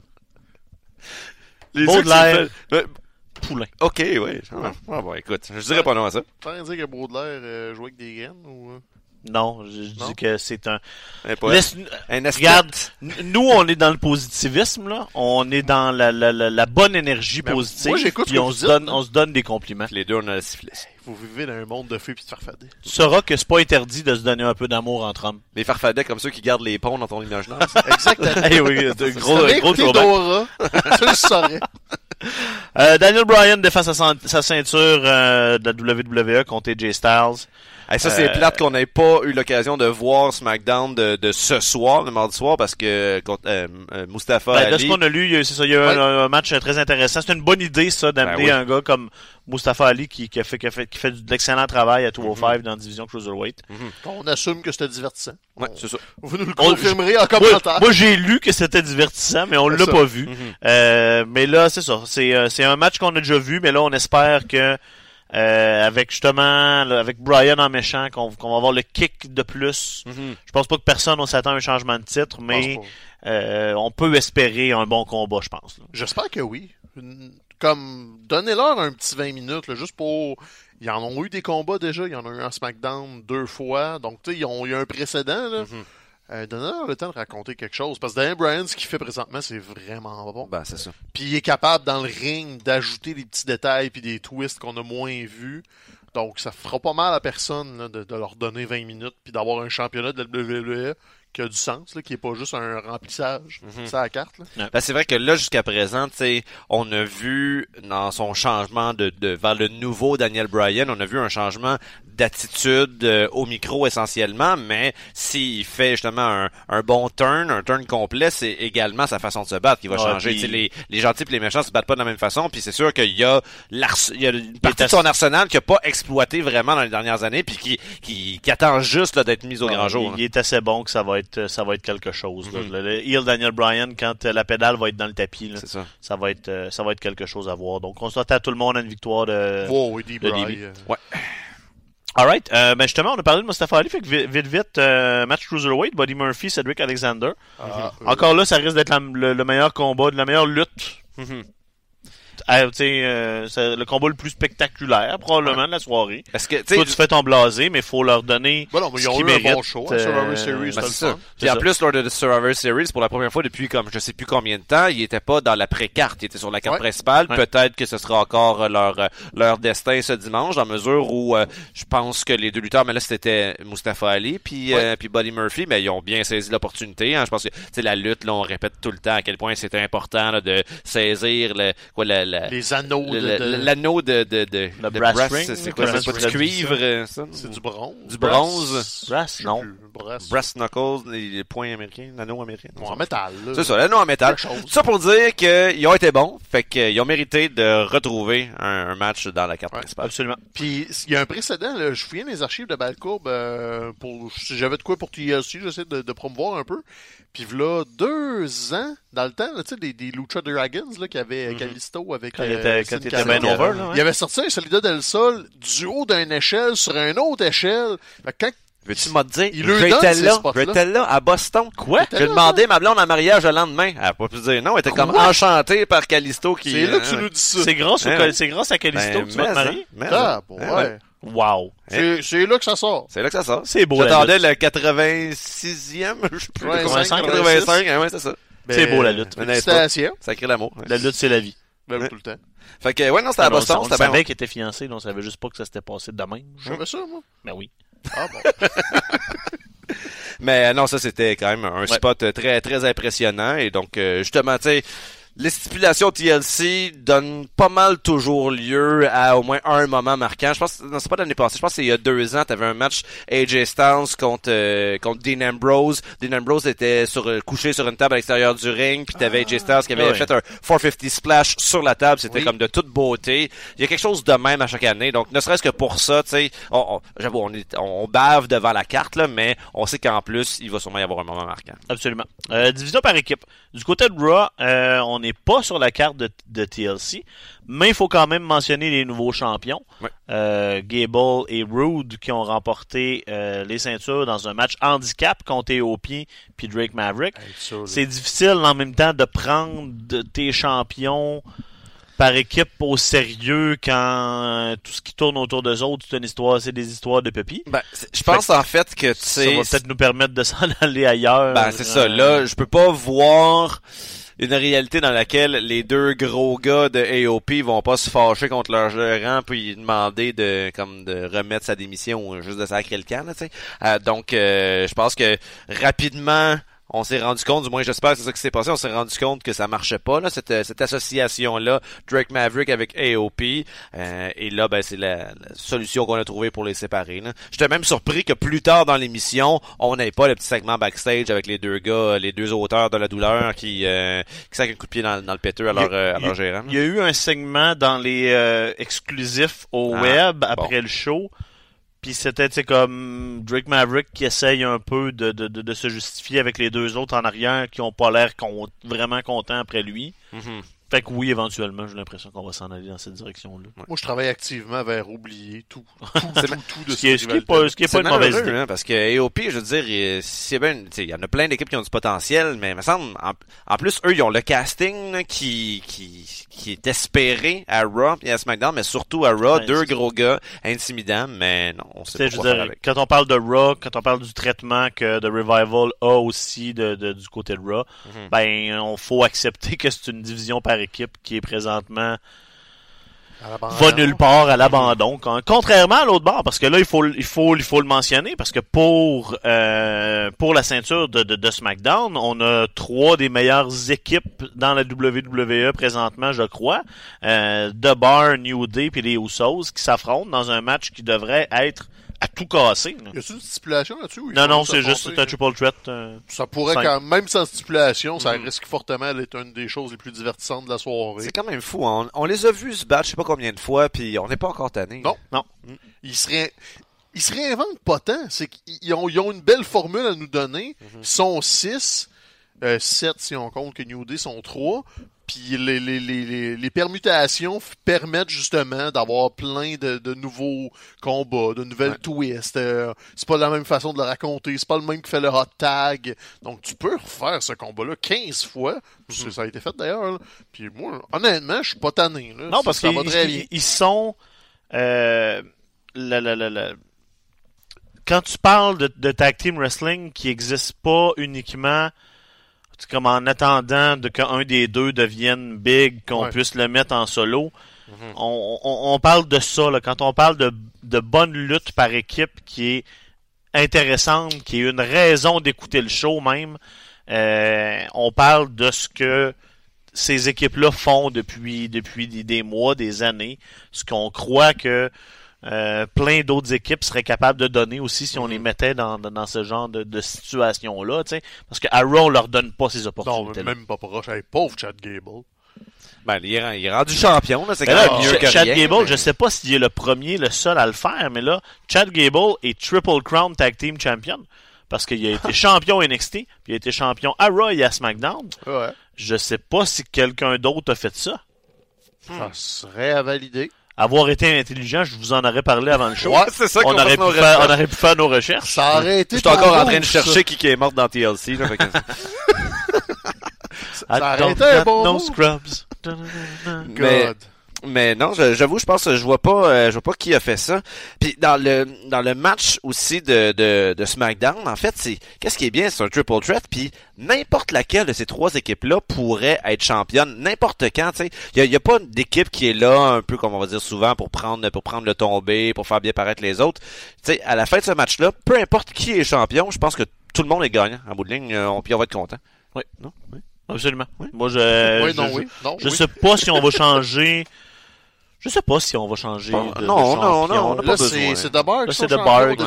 Les Baudelaire. tu Poulain. Ok, oui. Ah, ah, bon, écoute, je dirais pas non à ça. De dire que Baudelaire euh, jouait avec des graines ou... Non, je, je Non? dis que c'est un... Un poète. Laisse- Un esthète. Regarde, nous on est dans le positivisme là, on est dans la, la, la, la bonne énergie Mais positive. moi, j'écoute puis on se donne, on se donne des compliments. Les deux, on a la syphilis. Vous vivez dans un monde de feu puis de farfadets. Tu sauras que c'est pas interdit de se donner un peu d'amour entre hommes. Les farfadets comme ceux qui gardent les ponts dans ton imaginaire. *laughs* Exactement. Eh oui, de gros, gros. Dora, *laughs* tu le saurais. Euh, Daniel Bryan défend sa, sa ceinture euh, de la WWE contre AJ Styles. Hey, ça, c'est Euh, plate qu'on n'ait pas eu l'occasion de voir SmackDown de, de ce soir, le mardi soir, parce que euh, euh, Mustafa Ben, de ce Ali... qu'on a lu, il y a- c'est ça, il y a eu Ouais. un, un match très intéressant. C'est une bonne idée, ça, d'amener Ben oui. un gars comme Mustafa Ali qui, qui a fait, qui a fait, qui fait de l'excellent travail à 205 Mhm. dans la division Cruiserweight. On assume que c'était divertissant. Ouais, c'est ça. Vous nous le On- confirmerez en commentaire. moi, j'ai lu que c'était divertissant, mais on l'a pas vu. Mhm. Euh, mais là, c'est ça. C'est euh, c'est un match qu'on a déjà vu, mais là, on espère que euh, avec justement là, avec Brian en méchant, qu'on qu'on va avoir le kick de plus. Mhm. Je pense pas que personne on s'attend à un changement de titre, mais euh, on peut espérer un bon combat, je pense. J'espère que oui. Comme, donnez-leur un petit 20 minutes, là, juste pour... Ils en ont eu des combats déjà. Il y en a eu un SmackDown deux fois. Donc, tu sais, ils ont eu un précédent, là. Mhm. Euh, donnez-leur le temps de raconter quelque chose. Parce que Daniel Bryan, ce qu'il fait présentement, c'est vraiment bon. Ben, c'est ça. Puis il est capable, dans le ring, d'ajouter des petits détails puis des twists qu'on a moins vus. Donc, ça fera pas mal à personne là, de, de leur donner 20 minutes puis d'avoir un championnat de la WWE qui a du sens, là, qui est pas juste un remplissage. Mhm. C'est la carte. Là. Ben, c'est vrai que là, jusqu'à présent, tu sais, on a vu dans son changement de, de vers le nouveau Daniel Bryan, on a vu un changement d'attitude euh, au micro essentiellement, mais s'il fait justement un, un bon turn, un turn complet, c'est également sa façon de se battre qui va Ouais, changer. puis- Tu sais, Les, les gentils et les méchants se battent pas de la même façon, puis c'est sûr qu'il y a, l'ars- il y a une partie de son arsenal qui a pas exploité vraiment dans les dernières années, puis qui, qui, qui attend juste là, d'être mis au grand jour. il, il est assez bon que ça va être ça va être quelque chose. le heel Daniel Bryan, quand euh, la pédale va être dans le tapis, là, ça. ça va être euh, ça va être quelque chose à voir. Donc on souhaite à tout le monde une victoire de. Wow, Eddie le Bry, début. euh, Alright, euh, ben justement on a parlé de Mustafa Ali, fait que vite vite, euh, match cruiserweight, Buddy Murphy, Cedric Alexander. ah, euh, Encore là, ça risque d'être le, le meilleur combat, de la meilleure lutte. Mhm. Euh, tu sais, euh, c'est le combat le plus spectaculaire probablement de la soirée. Parce que, tu Toi, tu fais ton blasé, mais faut leur donner. Bon, non, mais ils ont eu un mérite, bon show à euh, Survivor Series, ben, c'est ça. Puis C'est en ça. plus, lors de The Survivor Series, pour la première fois depuis comme je sais plus combien de temps, il était pas dans la pré-carte, il était sur la carte Ouais. principale. Ouais. Peut-être que ce sera encore euh, leur euh, leur destin ce dimanche, dans mesure où euh, je pense que les deux lutteurs, mais là c'était Mustafa Ali puis Ouais. euh, puis Buddy Murphy, mais ils ont bien saisi l'opportunité. hein. Je pense que tu sais la lutte, là, on répète tout le temps à quel point c'était important là, de saisir le quoi la, la- Les anneaux de... l'anneau de de de, Le brass ring, c'est quoi c'est pas du cuivre euh, ça? C'est du bronze. Du bronze? Brass, non. Brass. Brass Knuckles, les, points américains, l'anneau américain. Bon, en métal, là. C'est ça, l'anneau en métal. Ça pour dire qu'ils ont été bons, fait qu'ils ont mérité de retrouver un, un match dans la carte Ouais. principale. Absolument. Puis il y a un précédent, là, je fouillais les archives de Balcourbe euh, pour si j'avais de quoi pour TLC, j'essaie de, de promouvoir un peu. Puis là, deux ans, dans le temps, tu sais, des, des Lucha Dragons là, qui avaient Callisto avec Quand il euh, il était bien over, là, ouais. Il avait sorti un Solida del Sol du haut d'une échelle sur une autre échelle. Fait que quand Veux-tu me dire, Il j'étais là, j'étais là, à Boston. Quoi? J'ai demandé ma blonde en mariage le lendemain. Elle a pas pu dire non, elle était comme enchantée par Callisto qui... c'est là que tu euh, nous dis ça. C'est grâce, ouais. c'est grâce à Callisto ben, que tu vas te marier? hein, Ah, hein, bon, hein, ouais. Wow. C'est là que ça sort. C'est là que ça sort. C'est beau, J'attendais le 86e, *laughs* je sais plus, 85, 85, hein, ouais, c'est ça. C'est beau, la lutte. Félicitations. Ça crée l'amour. La lutte, c'est la vie. Même Ouais. tout le temps. Fait que, ouais, non, c'était à Boston, on, savait qu'il était fiancé, on savait juste pas que ça s'était passé de même. J'aimais ça, moi. Ben oui. Ah bon. *laughs* Mais euh, non, ça c'était quand même un spot euh, très très impressionnant et donc euh, justement, tu sais, les stipulations TLC donnent pas mal toujours lieu à au moins un moment marquant. Je pense, non, c'est pas l'année passée. Je pense c'est il y a deux ans, t'avais un match AJ Styles contre euh, contre Dean Ambrose. Dean Ambrose était sur euh, couché sur une table à l'extérieur du ring, puis t'avais AJ Styles qui avait ouais. fait un 450 splash sur la table. C'était Oui. comme de toute beauté. Il y a quelque chose de même à chaque année. Donc, ne serait-ce que pour ça, tu sais, on, on- j'avoue, on, est, on bave devant la carte là, mais on sait qu'en plus, il va sûrement y avoir un moment marquant. Absolument. Euh, division par équipe. Du côté de Raw, euh, on n'est pas sur la carte de, de TLC, mais il faut quand même mentionner les nouveaux champions. Ouais. Euh, Gable et Rude qui ont remporté euh, les ceintures dans un match handicap contre EOP puis Drake Maverick. C'est difficile en même temps de prendre tes champions par équipe au sérieux quand euh, tout ce qui tourne autour d'eux autres, c'est une histoire, c'est des histoires de pupilles. Ben, je pense en fait que tu Ça sais, va peut-être nous permettre de *laughs* s'en aller ailleurs. ben c'est ça. Là, je peux pas voir une réalité dans laquelle les deux gros gars de AOP vont pas se fâcher contre leur gérant puis demander de comme de remettre sa démission ou juste de sacrer le camp là. Euh, donc euh, je pense que rapidement on s'est rendu compte, du moins j'espère que c'est ça qui s'est passé, on s'est rendu compte que ça marchait pas là, cette, cette association là, Drake Maverick avec AOP, euh, et là ben c'est la, la solution qu'on a trouvée pour les séparer. là. J'étais même surpris que plus tard dans l'émission, on n'ait pas le petit segment backstage avec les deux gars, les deux auteurs de la douleur qui euh, qui sacent un coup de pied dans, dans le péteux à a- leur, euh, à leur gérant. Il y a eu un segment dans les euh, exclusifs au Ah, web après bon. le show. Puis c'était comme Drake Maverick qui essaye un peu de, de, de, se justifier avec les deux autres en arrière qui ont pas l'air vraiment contents après lui. Mhm. Fait que oui, éventuellement, j'ai l'impression qu'on va s'en aller dans cette direction-là. Moi, je travaille activement vers oublier tout. *laughs* Tout, tout, tout de Ce qui est, ce qui est pas, ce qui est pas une mauvaise idée. hein, parce que AOP, je veux dire, il- c'est bien, tu sais, il y en a plein d'équipes qui ont du potentiel, mais il me semble, en, en plus, eux, ils ont le casting là, qui, qui, qui est espéré à Raw et à SmackDown, mais surtout à Raw, Ouais, deux gros gars intimidants, mais non, on Tu sait sais, pas je quoi veux faire dire, avec. quand on parle de Raw, quand on parle du traitement que The Revival a aussi de, de- du côté de Raw, Mhm. ben, on faut accepter *laughs* que c'est une division par équipe qui est présentement va nulle part à l'abandon. Con- Contrairement à l'autre bord, parce que là, il faut, il faut, il faut le mentionner, parce que pour, euh, pour la ceinture de, de, de SmackDown, on a trois des meilleures équipes dans la WWE présentement, je crois. Euh, The Bar, New Day puis les Usos qui s'affrontent dans un match qui devrait être à tout casser. là. Y a-tu une stipulation là-dessus? ou ils Non, non, c'est juste un triple threat. euh, Ça pourrait Cinq. quand même sans stipulation, ça Mhm. risque fortement d'être une des choses les plus divertissantes de la soirée. C'est quand même fou, hein. on, on les a vus se battre, je sais pas combien de fois, puis on n'est pas encore tannés. Non. Non. Ils se, ré- ils se réinventent pas tant. C'est qu'ils ont, ils ont une belle formule à nous donner. Ils sont 6, 7 si on compte que New Day sont 3. Puis les, les, les, les, permutations permettent justement d'avoir plein de, de nouveaux combats, de nouvelles Ouais. twists. Euh, c'est pas la même façon de le raconter. C'est pas le même qui fait le hot tag. Donc tu peux refaire ce combat-là 15 fois. C'est- Ça a été fait d'ailleurs. Puis moi, honnêtement, je suis pas tanné. Là. Non, parce qu'ils ils- ils sont. euh, la- la- la- la- Quand tu parles de, de tag team wrestling qui n'existe pas uniquement comme en attendant de qu'un des deux devienne big, qu'on Ouais. puisse le mettre en solo. on, on- on parle de ça, là. quand on parle de, de bonne lutte par équipe qui est intéressante, qui est une raison d'écouter le show même, euh, on parle de ce que ces équipes-là font depuis, depuis des mois, des années, ce qu'on croit que euh, plein d'autres équipes seraient capables de donner aussi si on Mhm. les mettait dans, dans, dans ce genre de, de situation-là, tu sais. Parce que Raw, on leur donne pas ces Non, opportunités. même pas proche. Hey, pauvre Chad Gable. Ben, il est, il est rendu champion, là. C'est Mais quand là, même mieux Ch- que Chad rien. Gable, mais- je sais pas s'il est le premier, le seul à le faire, mais là, Chad Gable est Triple Crown Tag Team Champion. Parce qu'il a été *laughs* champion NXT, puis il a été champion à Raw et à SmackDown. Ouais. Je sais pas si quelqu'un d'autre a fait ça. Ça serait à valider. Avoir été intelligent, je vous en aurais parlé avant le show. Ouais, c'est ça qu'on on, aurait pu faire, on aurait pu faire nos recherches. Ça aurait été. Je suis encore en train de ça. chercher qui qui est mort dans TLC, là. fait que- Ça don't aurait été un got bon no move. scrubs. God. Mais non, je- j'avoue, je pense, je vois pas, euh, je vois pas qui a fait ça. Puis dans le dans le match aussi de de, de SmackDown, en fait, c'est qu'est-ce qui est bien, c'est un triple threat. Puis n'importe laquelle de ces trois équipes-là pourrait être championne n'importe quand. Tu sais, il y a, y a pas d'équipe qui est là, un peu comme on va dire souvent, pour prendre pour prendre le tombé, pour faire bien paraître les autres. Tu sais, à la fin de ce match-là, peu importe qui est champion, je pense que tout le monde est gagnant. En bout de ligne, euh, on, puis on va être content. Oui. Non? Oui? Absolument. Moi, je, oui, je, non, je- oui. Non, je oui. sais pas si on va changer. Je sais pas si on va changer. Bon, de, de non, non, champion. non, Là, c'est de Barr Là, qui c'est de Barr champions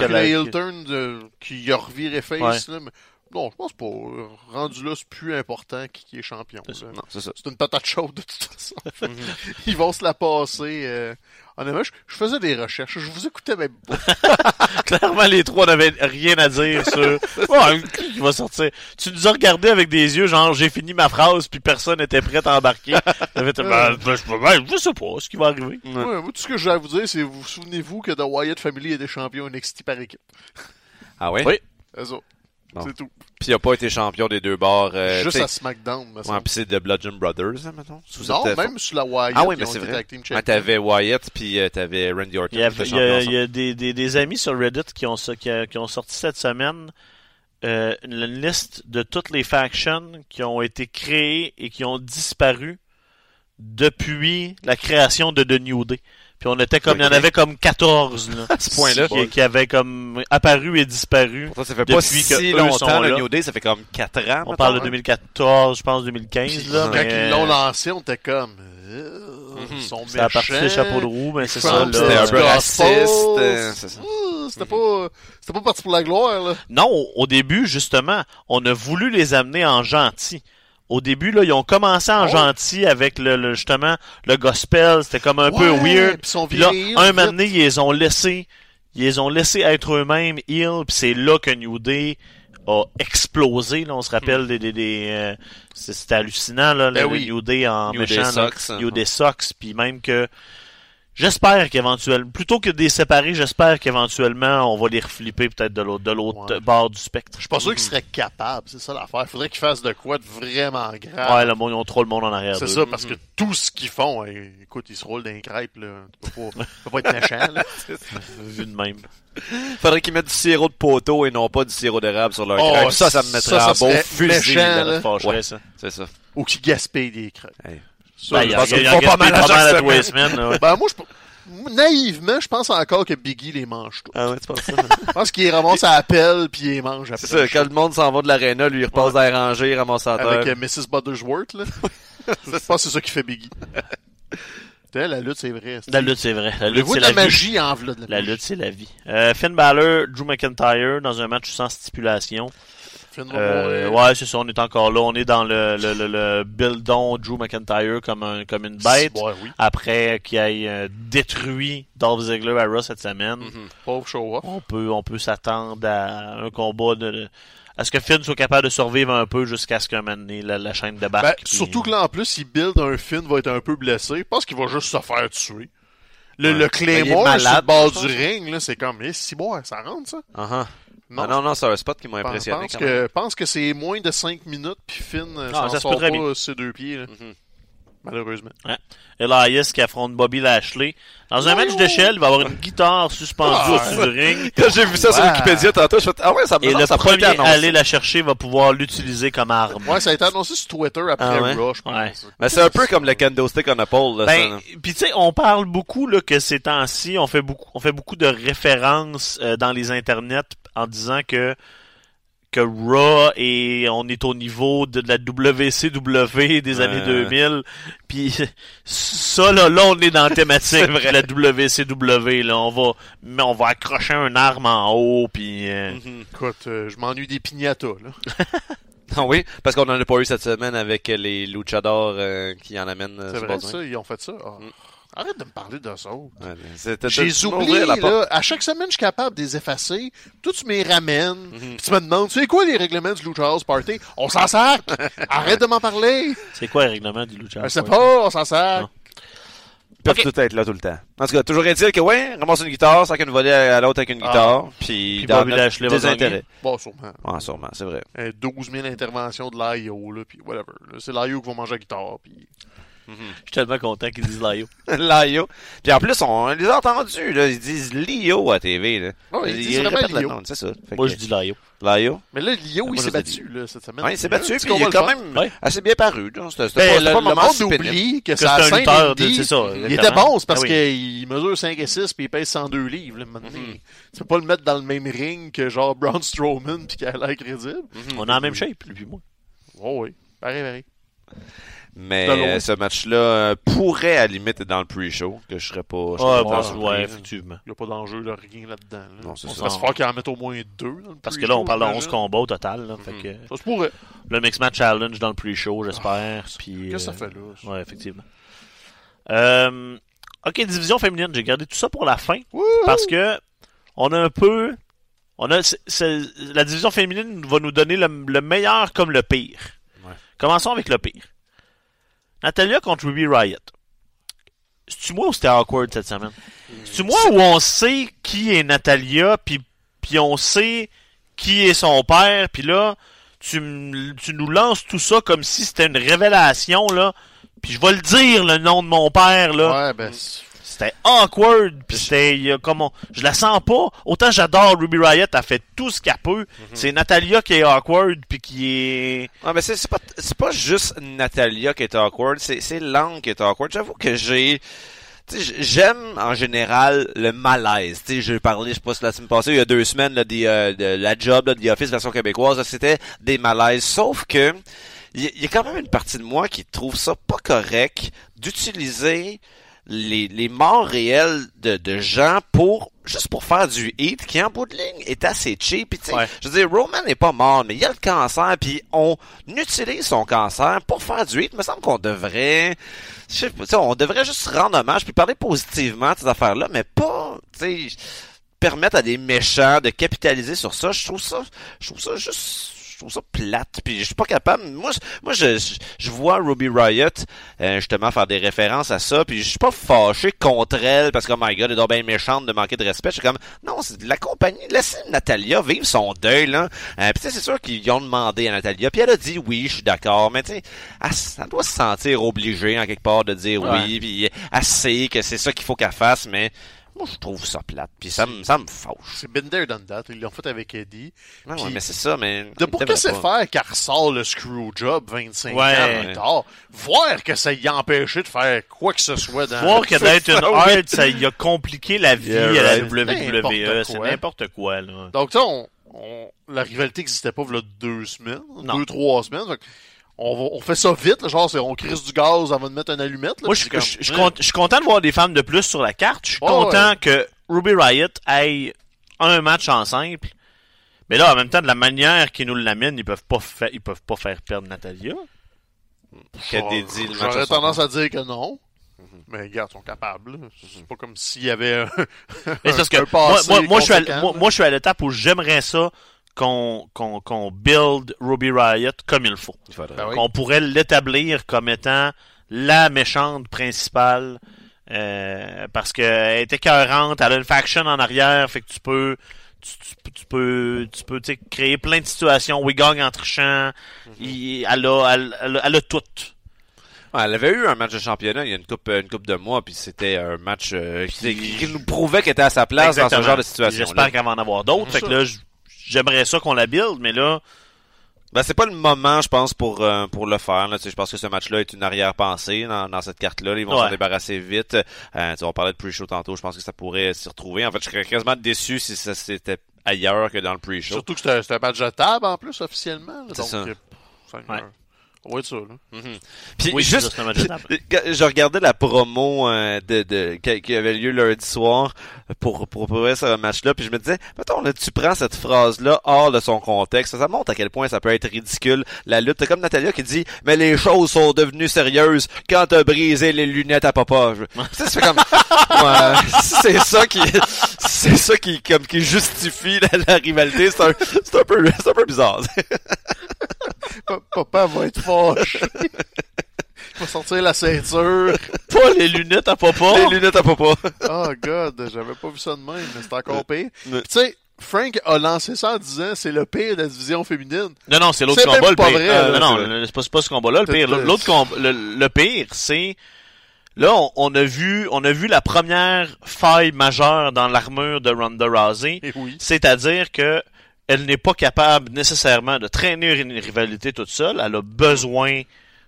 qui de- a reviré face. Ouais. Là, mais non, je pense pas. Rendu là, c'est plus important qui, qui est champion. Non, c'est une patate chaude de toute façon. *laughs* Ils vont se la passer. Euh... Honnêtement, je, je faisais des recherches. Je vous écoutais même pas. *laughs* Clairement, les trois n'avaient rien à dire sur. *laughs* Ouais, qui va sortir. Tu nous as regardé avec des yeux, genre, j'ai fini ma phrase, puis personne n'était prêt à embarquer. *laughs* Fait, ben, ben, ben, je sais pas ce qui va arriver. Ouais. Ouais, moi, tout ce que j'ai à vous dire, c'est vous vous souvenez-vous que The Wyatt Family est des champions NXT par équipe? Ah ouais? Oui. C'est tout. Puis il a pas été champion des deux bords. euh, Juste à SmackDown, me Ouais, puis c'est de Bludgeon Brothers, hein, mettons. Sous Non, cette- même sur la Wyatt, Ah oui, ils mais ont c'est été vrai. champions. t'avais Wyatt, puis euh, t'avais Randy Orton. Il y a, qui étaient il y a- champions il y ensemble. a des, des, des amis sur Reddit qui ont, ça- qui, a- qui ont sorti cette semaine euh, une liste de toutes les factions qui ont été créées et qui ont disparu depuis la création de The New Day. Puis on était comme, il y en avait comme 14 là, *laughs* À ce point-là. qui, qui avaient comme apparu et disparu. Pourtant, ça fait Depuis pas que si longtemps, le là. New Day, ça fait comme 4 ans. On mettons, parle de hein. 2014, je pense 2015 Puis, là. quand mais, ils l'ont lancé, on était comme. euh, Ils sont c'est à partir des méchants. chapeaux de roue, mais c'est ça là. C'était un peu raciste, euh, C'était pas, c'était pas parti pour la gloire, là. Non, au, au début, justement, on a voulu les amener en gentils. Au début, là, ils ont commencé en Oh. gentil avec le, le- justement le gospel. C'était comme un peu weird. puis ils là, un moment donné, ils les ont laissés, ils les ont laissés être eux-mêmes, heal, puis c'est là que New Day a explosé. Là, on se rappelle des, des, des euh, c'était hallucinant là, Ben le oui. New Day en New méchant, Day. Sox, hein. New Day Sox, puis même que J'espère qu'éventuellement, plutôt que de les séparer, j'espère qu'éventuellement on va les reflipper peut-être de l'autre, de l'autre Ouais. bord du spectre. Je suis pas sûr qu'ils seraient capables, c'est ça l'affaire. Faudrait qu'ils fassent de quoi de vraiment grave. Ouais, le monde, ils ont trop le monde en arrière. c'est ça, parce que tout ce qu'ils font, hey, écoute, ils se roulent d'un crêpe, là. Tu peux pas, tu peux pas être méchant, là. *laughs* Vu de même. Faudrait qu'ils mettent du sirop de poteau et non pas du sirop d'érable sur leur Oh, crêpe. Ça, ça me ça, mettrait ça en beau serait fusil. méchant, là. là. Fâcherait, Ouais, ça. c'est ça. Ou qu'ils gaspillent des crêpes. Hey. Ça, Ben, je il y a, pense font pas mal à à tous les semaines. là, ouais. Ben, moi, je naïvement, je pense encore que Biggie les mange tous. Ah ouais, tu penses ça? Je pense qu'il les ramasse à la pelle puis il les mange après. c'est ça, quand le monde s'en va de l'aréna, lui, il repasse dans les rangées, il ramasse à terre. Avec euh, Mrs. Buttersworth, là. *laughs* je pense que c'est ça qui fait Biggie. La lutte, c'est vrai. La lutte, c'est vrai. La Le lutte, c'est de la magie en v'là de la, La lutte, c'est la vie. Euh, Finn Balor, Drew McIntyre dans un match sans stipulation. Euh, mourir. ouais, c'est ça, on est encore là. On est dans le, le, le, le build-on Drew McIntyre comme, un, comme une bête. Ouais, oui. Après qu'il ait euh, détruit Dolph Ziggler à Raw cette semaine, Mhm. Pauvre show off. on peut, on peut s'attendre à un combat de, de- à ce que Finn soit capable de survivre un peu jusqu'à ce qu'un moment donné, la, la chaîne débarque. Ben, surtout que là, en plus, il build un Finn va être un peu blessé. Je pense qu'il va juste se faire tuer. Le, Ouais. le Ben, Claymore sur le bord du ring, là, c'est comme, eh, si bon, ça rentre, ça? Ah ah. Ah non, non, c'est un spot qui m'a Je pense, impressionné pense quand que, pense que c'est moins de 5 minutes, puis Finn euh, Ah, s'en ça se sort peut très pas bien. ses deux pieds, là, Mhm. malheureusement. Elias qui affronte Bobby Lashley. Dans un match d'échelle, il va avoir une guitare suspendue Ah, au-dessus du ring. Quand j'ai vu ça sur Ouais. Wikipédia tantôt, je fais Ah ouais, ça me Et le premier à annoncé. aller la chercher va pouvoir l'utiliser comme arme. Ouais, ça a été annoncé sur Twitter après Ah ouais? Je pense. Ouais. Mais c'est un peu comme le kendo stick on a pole, Ben, puis tu sais, on parle beaucoup là que ces temps-ci, on fait beaucoup, on fait beaucoup de références euh, dans les internets en disant que que Raw et on est au niveau de, la WCW des Ouais. années 2000. Puis ça là, là on est dans la *laughs* thématique C'est vrai. de la WCW là. On va, mais on va accrocher un arme en haut puis. euh, Mhm. Écoute, euh, je m'ennuie des pignatas, là. *laughs* Ah oui, parce qu'on en a pas eu cette semaine avec les luchadors euh, qui en amènent. C'est vrai, ça? Ils ont fait ça? Ah. Mm. Arrête de me parler de ça. J'ai oublié, là. À chaque semaine, je suis capable de les effacer. Toi, tu m'y ramènes. Mhm. Puis tu me demandes, tu sais quoi les règlements du Lucha House Party? On s'en sac! *laughs* Arrête de m'en parler! C'est quoi le règlement du Lucha Je House sais Party? pas, on s'en sac! Non. Ils peuvent tout être là tout le temps. En tout cas, toujours est-il que, ouais, ramasse une guitare, ça qu'une volée à l'autre avec une Ah. guitare, puis Puis dans notre désintérêt. Bon, sûrement. Ouais, sûrement, c'est vrai. Euh, 12 000 interventions de l'IO, là, puis whatever. C'est l'IO qui va manger la guitare, puis... Je suis tellement content qu'ils disent Laio. Lio. *laughs* Puis en plus, on les a entendus, là. Ils disent Lio à TV, là. Ouais, ils disent vraiment Lio. c'est ça. Fait Moi que- je dis Laio. Lio. Mais là, l'IO, il s'est battu, là, cette semaine. Ouais, il s'est battu, puis il est quand même Ouais. assez bien paru, là. C'était Ben, pas, le, c'était pas un le moment monde si pénible. oublie que, Que c'est un lutteur de- indie. c'est ça, Il était bon, c'est parce Ah oui. qu'il mesure 5 et 6 puis il pèse 102 livres. Là, maintenant. Tu peux pas le mettre dans le même ring que genre Braun Strowman puis qu'il a l'air crédible. On est en même shape, lui puis moi. Oh oui, pareil, pareil. Mais euh, ce match-là euh, pourrait, à la limite, être dans le pre-show, que je serais pas... je serais Ah, pas ouais, là. effectivement. Il n'y a pas d'enjeu de rien là-dedans. Là. Non, c'est on ça. va se faire qu'il en mette au moins deux. Dans le Parce que là, on parle de 11 j'imagine. combats au total. Là, fait Mhm. que, Ça se pourrait. le Mix Match Challenge dans le pre-show, j'espère. puis, Qu'est-ce que ça euh, fait là? ça? Ouais, effectivement. Euh, ok, division féminine, j'ai gardé tout ça pour la fin. Parce que on a un peu. On a, c'est- c'est- la division féminine va nous donner le, le meilleur comme le pire. Ouais. Commençons avec le pire. Natalia contre Ruby Riot. C'est-tu moi ou c'était awkward cette semaine? C'est-tu moi où on sait qui est Natalia, puis puis on sait qui est son père, puis là, tu, m- tu nous lances tout ça comme si c'était une révélation, là. Puis je vais le dire, le nom de mon père, là. Ouais, ben, c'est- C'était awkward, puis c'était il y a comme on- je la sens pas. Autant j'adore Ruby Riot, elle fait tout ce qu'elle peut. C'est Natalia qui est awkward puis qui est Ouais, mais c'est c'est pas, c'est pas juste Natalia qui est awkward, c'est, c'est Lang qui est awkward. J'avoue que j'ai, j'aime en général le malaise. Sais, j'ai parlé, je sais pas si la semaine passée, il y a deux semaines, là, des, euh, de la job, là, de The Office version québécoise, c'était des malaises. Sauf que, il y, a- il y a quand même une partie de moi qui trouve ça pas correct d'utiliser les, les morts réelles de, de gens pour juste pour faire du hit qui en bout de ligne est assez cheap. Puis, tu sais, Ouais. je veux dire, Roman n'est pas mort, mais il y a le cancer, puis on utilise son cancer pour faire du hit. Il me semble qu'on devrait, je sais pas, tu sais, on devrait juste rendre hommage puis parler positivement de ces affaires-là, mais pas, tu sais, permettre à des méchants de capitaliser sur ça. Je trouve ça, je trouve ça juste, je trouve ça plate. Puis je suis pas capable. Moi, je- moi, je, je, je vois Ruby Riot euh, justement faire des références à ça. Puis je suis pas fâché contre elle parce que oh my God, elle est bien méchante de manquer de respect. Je suis comme non, c'est de la compagnie. Laissez Natalia vivre son deuil là. Euh, puis tu sais, c'est sûr qu'ils ont demandé à Natalia. Puis elle a dit oui, je suis d'accord. Mais tu sais, elle, doit se sentir obligée en quelque part de dire Ouais. oui. Puis elle sait que c'est ça qu'il faut qu'elle fasse, mais moi je trouve ça plate. Puis ça me ça me fâche. c'est there, done that. Ils l'ont fait avec Eddie. Ouais, Puis- ouais, mais c'est ça, mais. De pour que c'est faire qu'elle ressort le Screwjob 25 Ouais. ans plus tard, voir que ça y a empêché de faire quoi que ce soit dans... voir que d'être une *laughs* hard, ça y a compliqué la vie Yeah, à la. WWE. C'est n'importe quoi là. Donc, tu sais, on, on- la rivalité n'existait pas il y a deux semaines, Non. deux, trois semaines. On, va- on fait ça vite, là, genre, c'est- on crisse du gaz avant de mettre une allumette. Là, Moi, puis je c'est je- je suis je content de voir des femmes de plus sur la carte. Je suis content ouais. que Ruby Riot ait un match en simple. Mais là, en même temps, de la manière qu'ils nous l'amènent, ils peuvent pas faire, ils peuvent pas faire perdre Natalia. Qu'elle dédie le match à J'aurais tendance à dire que non. Mais regarde, ils sont capables. C'est pas comme s'il y avait un, Mais c'est parce que un moi, passé moi, moi, je suis à, conséquent, moi, là. moi, je suis à l'étape où j'aimerais ça qu'on qu'on qu'on build Ruby Riot comme il faut. Il faudrait. Ben oui. Qu'on pourrait l'établir comme étant la méchante principale. euh, parce qu'elle est écœurante, elle a une faction en arrière, fait que tu peux tu, tu- tu peux tu peux créer plein de situations. We gagne en trichant. Il- elle, a, elle, elle, a- elle a tout. Ouais, elle avait eu un match de championnat il y a une coupe, une coupe de mois, puis c'était un match euh, qui, qui nous prouvait qu'elle était à sa place dans ce genre de situation. J'espère qu'elle va en avoir d'autres. Fait que là, j'aimerais ça qu'on la build, mais là, Ben, c'est pas le moment, je pense, pour euh, pour le faire. Là. Tu sais, je pense que ce match-là est une arrière-pensée dans, dans cette carte-là. Ils vont Ouais. s'en débarrasser vite. Euh, tu sais, on parlait de pre-show tantôt. Je pense que ça pourrait s'y retrouver. En fait, je serais quasiment déçu si ça s'était ailleurs que dans le pre-show. Surtout que c'était c'était un match de table en plus, officiellement. là. C'est donc, ça. euh. Ouais. Ça. Mhm. Puis Oui, juste, ça, un match de table. Quand je regardais la promo euh, de, de qui, avait lieu lundi soir pour pour préparer ce match-là, puis je me disais, mettons là, tu prends cette phrase-là hors de son contexte, ça montre à quel point ça peut être ridicule la lutte. Comme Natalia qui dit, mais les choses sont devenues sérieuses quand t'as brisé les lunettes à papa. Sais, c'est comme, *laughs* ouais, c'est ça qui, c'est ça qui comme qui justifie la, la rivalité. C'est un, c'est un peu, c'est un peu bizarre. Pa- *laughs* Papa va être fâché. Il va sortir la ceinture. Pas les lunettes à papa. les lunettes à papa. *laughs* Oh god, j'avais pas vu ça de même, mais c'est encore pire. Ouais. Tu sais, Frank a lancé ça en disant c'est le pire de la division féminine. Non, non, c'est l'autre combat, le pas pire. vrai, Euh, là, non, non, c'est pas, ce combat-là, le pire. L'autre combat, le, le pire, c'est, là, on, on a vu, on a vu la première faille majeure dans l'armure de Ronda Rousey. Et oui. C'est-à-dire que elle n'est pas capable nécessairement de traîner une rivalité toute seule. Elle a besoin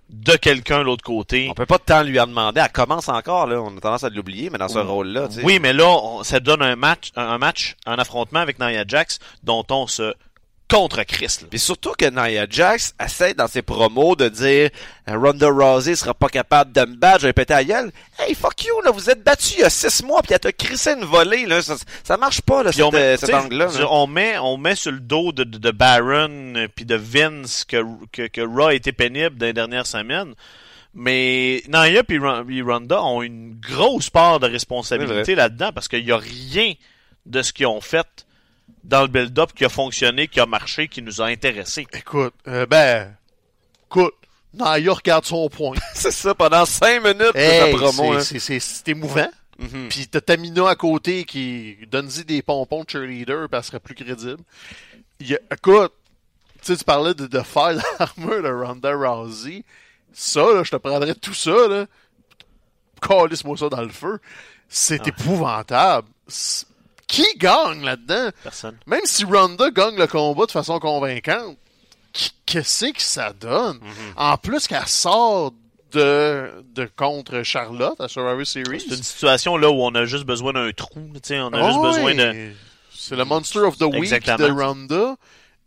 de quelqu'un de l'autre côté. On peut pas tant lui en demander. Elle commence encore, là. On a tendance à l'oublier, mais dans ce Oui. rôle-là, tu sais. Oui, mais là, on- ça donne un match, un, un match, un affrontement avec Nia Jax dont on se contre Chris. là. Puis surtout que Nia Jax essaie dans ses promos de dire euh, Ronda Rousey sera pas capable de me battre, je vais péter à gueule. Hey, fuck you, là, vous êtes battu il y a six mois, puis elle t'a crissé une volée, là. Ça, ça marche pas, là, met, euh, cet angle-là. là. on met, on met sur le dos de, de, de Baron euh, puis de Vince que, que, que Raw a été pénible dans les dernières semaines. Mais Ron- puis Ronda ont une grosse part de responsabilité là-dedans parce qu'il y a rien de ce qu'ils ont fait dans le build-up qui a fonctionné, qui a marché, qui nous a intéressés. Écoute, euh, ben, écoute, Naya regarde son point. *laughs* C'est ça, pendant cinq minutes de Hey, ta promo, hein. c'est- c'est émouvant. Mhm. Puis t'as Tamina à côté qui donne-y des pompons de cheerleader, puis elle serait plus crédible. Il y a- écoute, tu sais, tu parlais de, de faire *laughs* l'armure de Ronda Rousey. Ça, là, je te prendrais tout ça, là. Calisse-moi ça dans le feu. C'est Ah. épouvantable. Qui gagne là-dedans? Personne. Même si Ronda gagne le combat de façon convaincante, qu'est-ce que ça donne? Mm-hmm. En plus qu'elle sort de, de contre Charlotte à Survivor Series. C'est une situation là où on a juste besoin d'un trou. On a juste besoin de. C'est le Monster of the Week Exactement. de Ronda.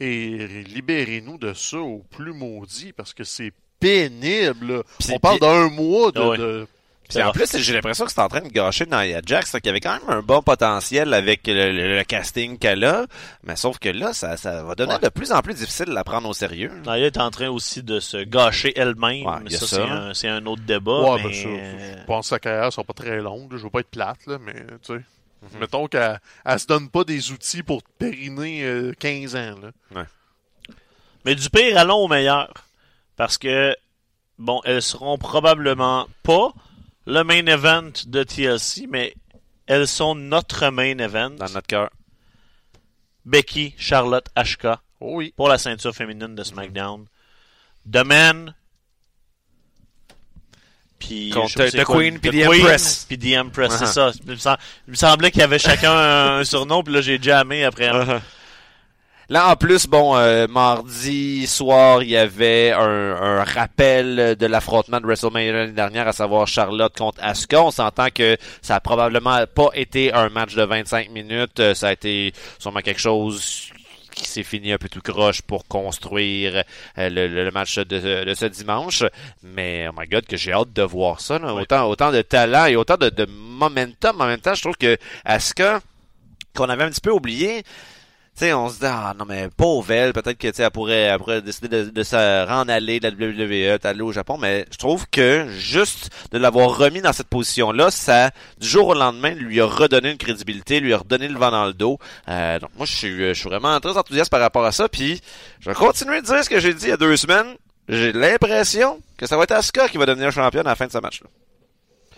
Et libérez-nous de ça au plus maudit parce que c'est pénible. On parle d'un mois de, Ah de- Puis en plus, j'ai l'impression que c'est en train de gâcher Nia Jax, qui avait quand même un bon potentiel avec le, le- le casting qu'elle a, mais sauf que là, ça, ça va devenir Ouais. de plus en plus difficile de la prendre au sérieux. Nia est en train aussi de se gâcher elle-même. Ouais, a ça, ça. c'est un, c'est un autre débat. Ouais, mais, ben euh, je pense que sa carrière sera pas très longue. Je veux pas être plate, là, mais tu sais. Mhm. Mettons qu'elle elle se donne pas des outils pour périner euh, 15 ans. Là. Mais du pire, allons au meilleur. Parce que, bon, elles seront probablement pas le main event de TLC, mais elles sont notre main event. Dans notre cœur. Becky, Charlotte, HK Oh oui. pour la ceinture féminine de SmackDown. The Man. Puis, The Queen puis The Empress. Puis The Empress, c'est Uh-huh. ça. Il me, semblait qu'il y avait chacun un, surnom, puis là j'ai jammé après. Uh-huh. Là, en plus, bon, euh, mardi soir, il y avait un, un rappel de l'affrontement de WrestleMania l'année dernière, à savoir Charlotte contre Asuka. On s'entend que ça a probablement pas été un match de 25 minutes. Euh, Ça a été sûrement quelque chose qui s'est fini un peu tout croche pour construire euh, le, le- le match de, de ce dimanche. Mais, oh my god, que j'ai hâte de voir ça. là. Ouais. Autant, autant de talent et autant de, de momentum. En même temps, je trouve que Asuka, qu'on avait un petit peu oublié, on se dit, ah non, mais pauvre peut-être que, elle pourrait, elle pourrait décider de, de se rendre aller de la WWE, d'aller au Japon, mais je trouve que juste de l'avoir remis dans cette position-là, ça, du jour au lendemain, lui a redonné une crédibilité, lui a redonné le vent dans le dos. Euh, donc moi, je suis, je suis vraiment très enthousiaste par rapport à ça, puis je vais continuer de dire ce que j'ai dit il y a deux semaines. J'ai l'impression que ça va être Asuka qui va devenir championne à la fin de ce match-là.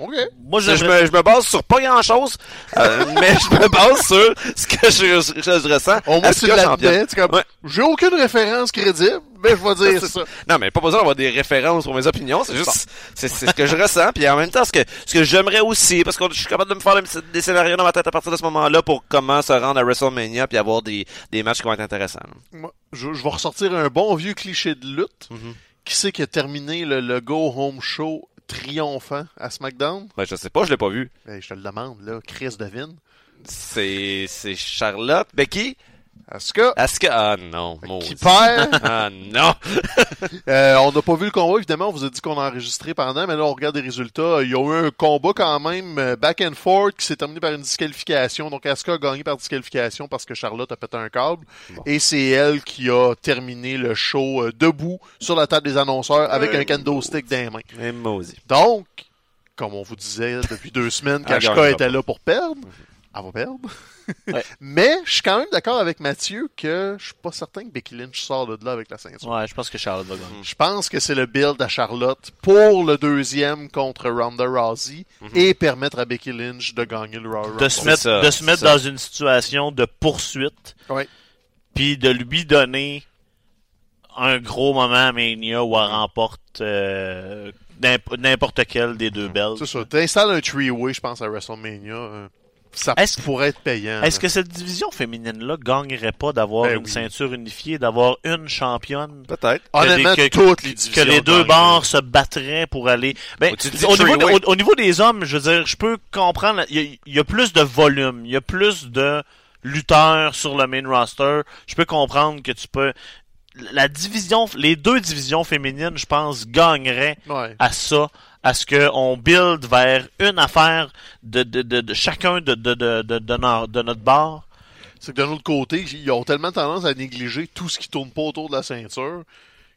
OK. Moi, Je, me, je me base sur pas grand-chose, euh, *laughs* mais je me base sur ce que je, je ressens. Au moins, sais, comme, Ouais. J'ai aucune référence crédible, mais je vais dire *laughs* C'est ça. Non, mais pas besoin d'avoir des références pour mes opinions, c'est juste, c'est c'est ce que je ressens, puis en même temps, ce que, ce que j'aimerais aussi, parce que je suis capable de me faire des- des scénarios dans ma tête à partir de ce moment-là pour comment se rendre à WrestleMania puis avoir des, des matchs qui vont être intéressants. Moi, je, je vais ressortir un bon vieux cliché de lutte. Mhm. Qui c'est qui a terminé le, le Go Home Show triomphant à SmackDown? Ben, je sais pas, je l'ai pas vu. Ben, je te le demande, là. Chris devine. C'est, c'est Charlotte, Becky, Asuka, que... Ah non, qui perd? *laughs* Ah non! *laughs* Euh, on n'a pas vu le combat, évidemment. On vous a dit qu'on a enregistré pendant, mais là, on regarde les résultats. Il y a eu un combat quand même euh, back and forth qui s'est terminé par une disqualification. Donc, Asuka a gagné par disqualification parce que Charlotte a pété un câble. Bon. Et c'est elle qui a terminé le show euh, debout sur la table des annonceurs avec un kendo stick dans les mains. Donc, comme on vous disait depuis deux semaines, gagnera était là pour perdre, elle va perdre. *laughs* Ouais. Mais je suis quand même d'accord avec Mathieu que je suis pas certain que Becky Lynch sort de là avec la ceinture. Ouais, je pense que Charlotte va gagner. Je pense que c'est le build à Charlotte pour le deuxième contre Ronda Rousey et permettre à Becky Lynch de gagner le Royal Rumble. De se mettre, ça, de se mettre dans une situation de poursuite, Ouais. puis de lui donner un gros moment à Mania où elle remporte euh, n'imp- n'importe quel des deux belts. C'est ça. T'installes un three-way, je pense, à WrestleMania. Ça Est-ce- pourrait être payant. Est-ce que cette division féminine-là gagnerait pas d'avoir Ben une oui. ceinture unifiée, d'avoir une championne? Peut-être. Honnêtement, que- toutes les Que divisions les deux bords se battraient pour aller. Ben, au, niveau, three-way. au- au niveau des hommes, je veux dire, je peux comprendre. Il y, a, il y a plus de volume, il y a plus de lutteurs sur le main roster. Je peux comprendre que tu peux. La division, les deux divisions féminines, je pense, gagneraient Ouais. à ça, à ce qu'on build vers une affaire de, de, de, de chacun de, de, de, de, de no- de notre bar. C'est que d'un autre côté, ils ont tellement tendance à négliger tout ce qui tourne pas autour de la ceinture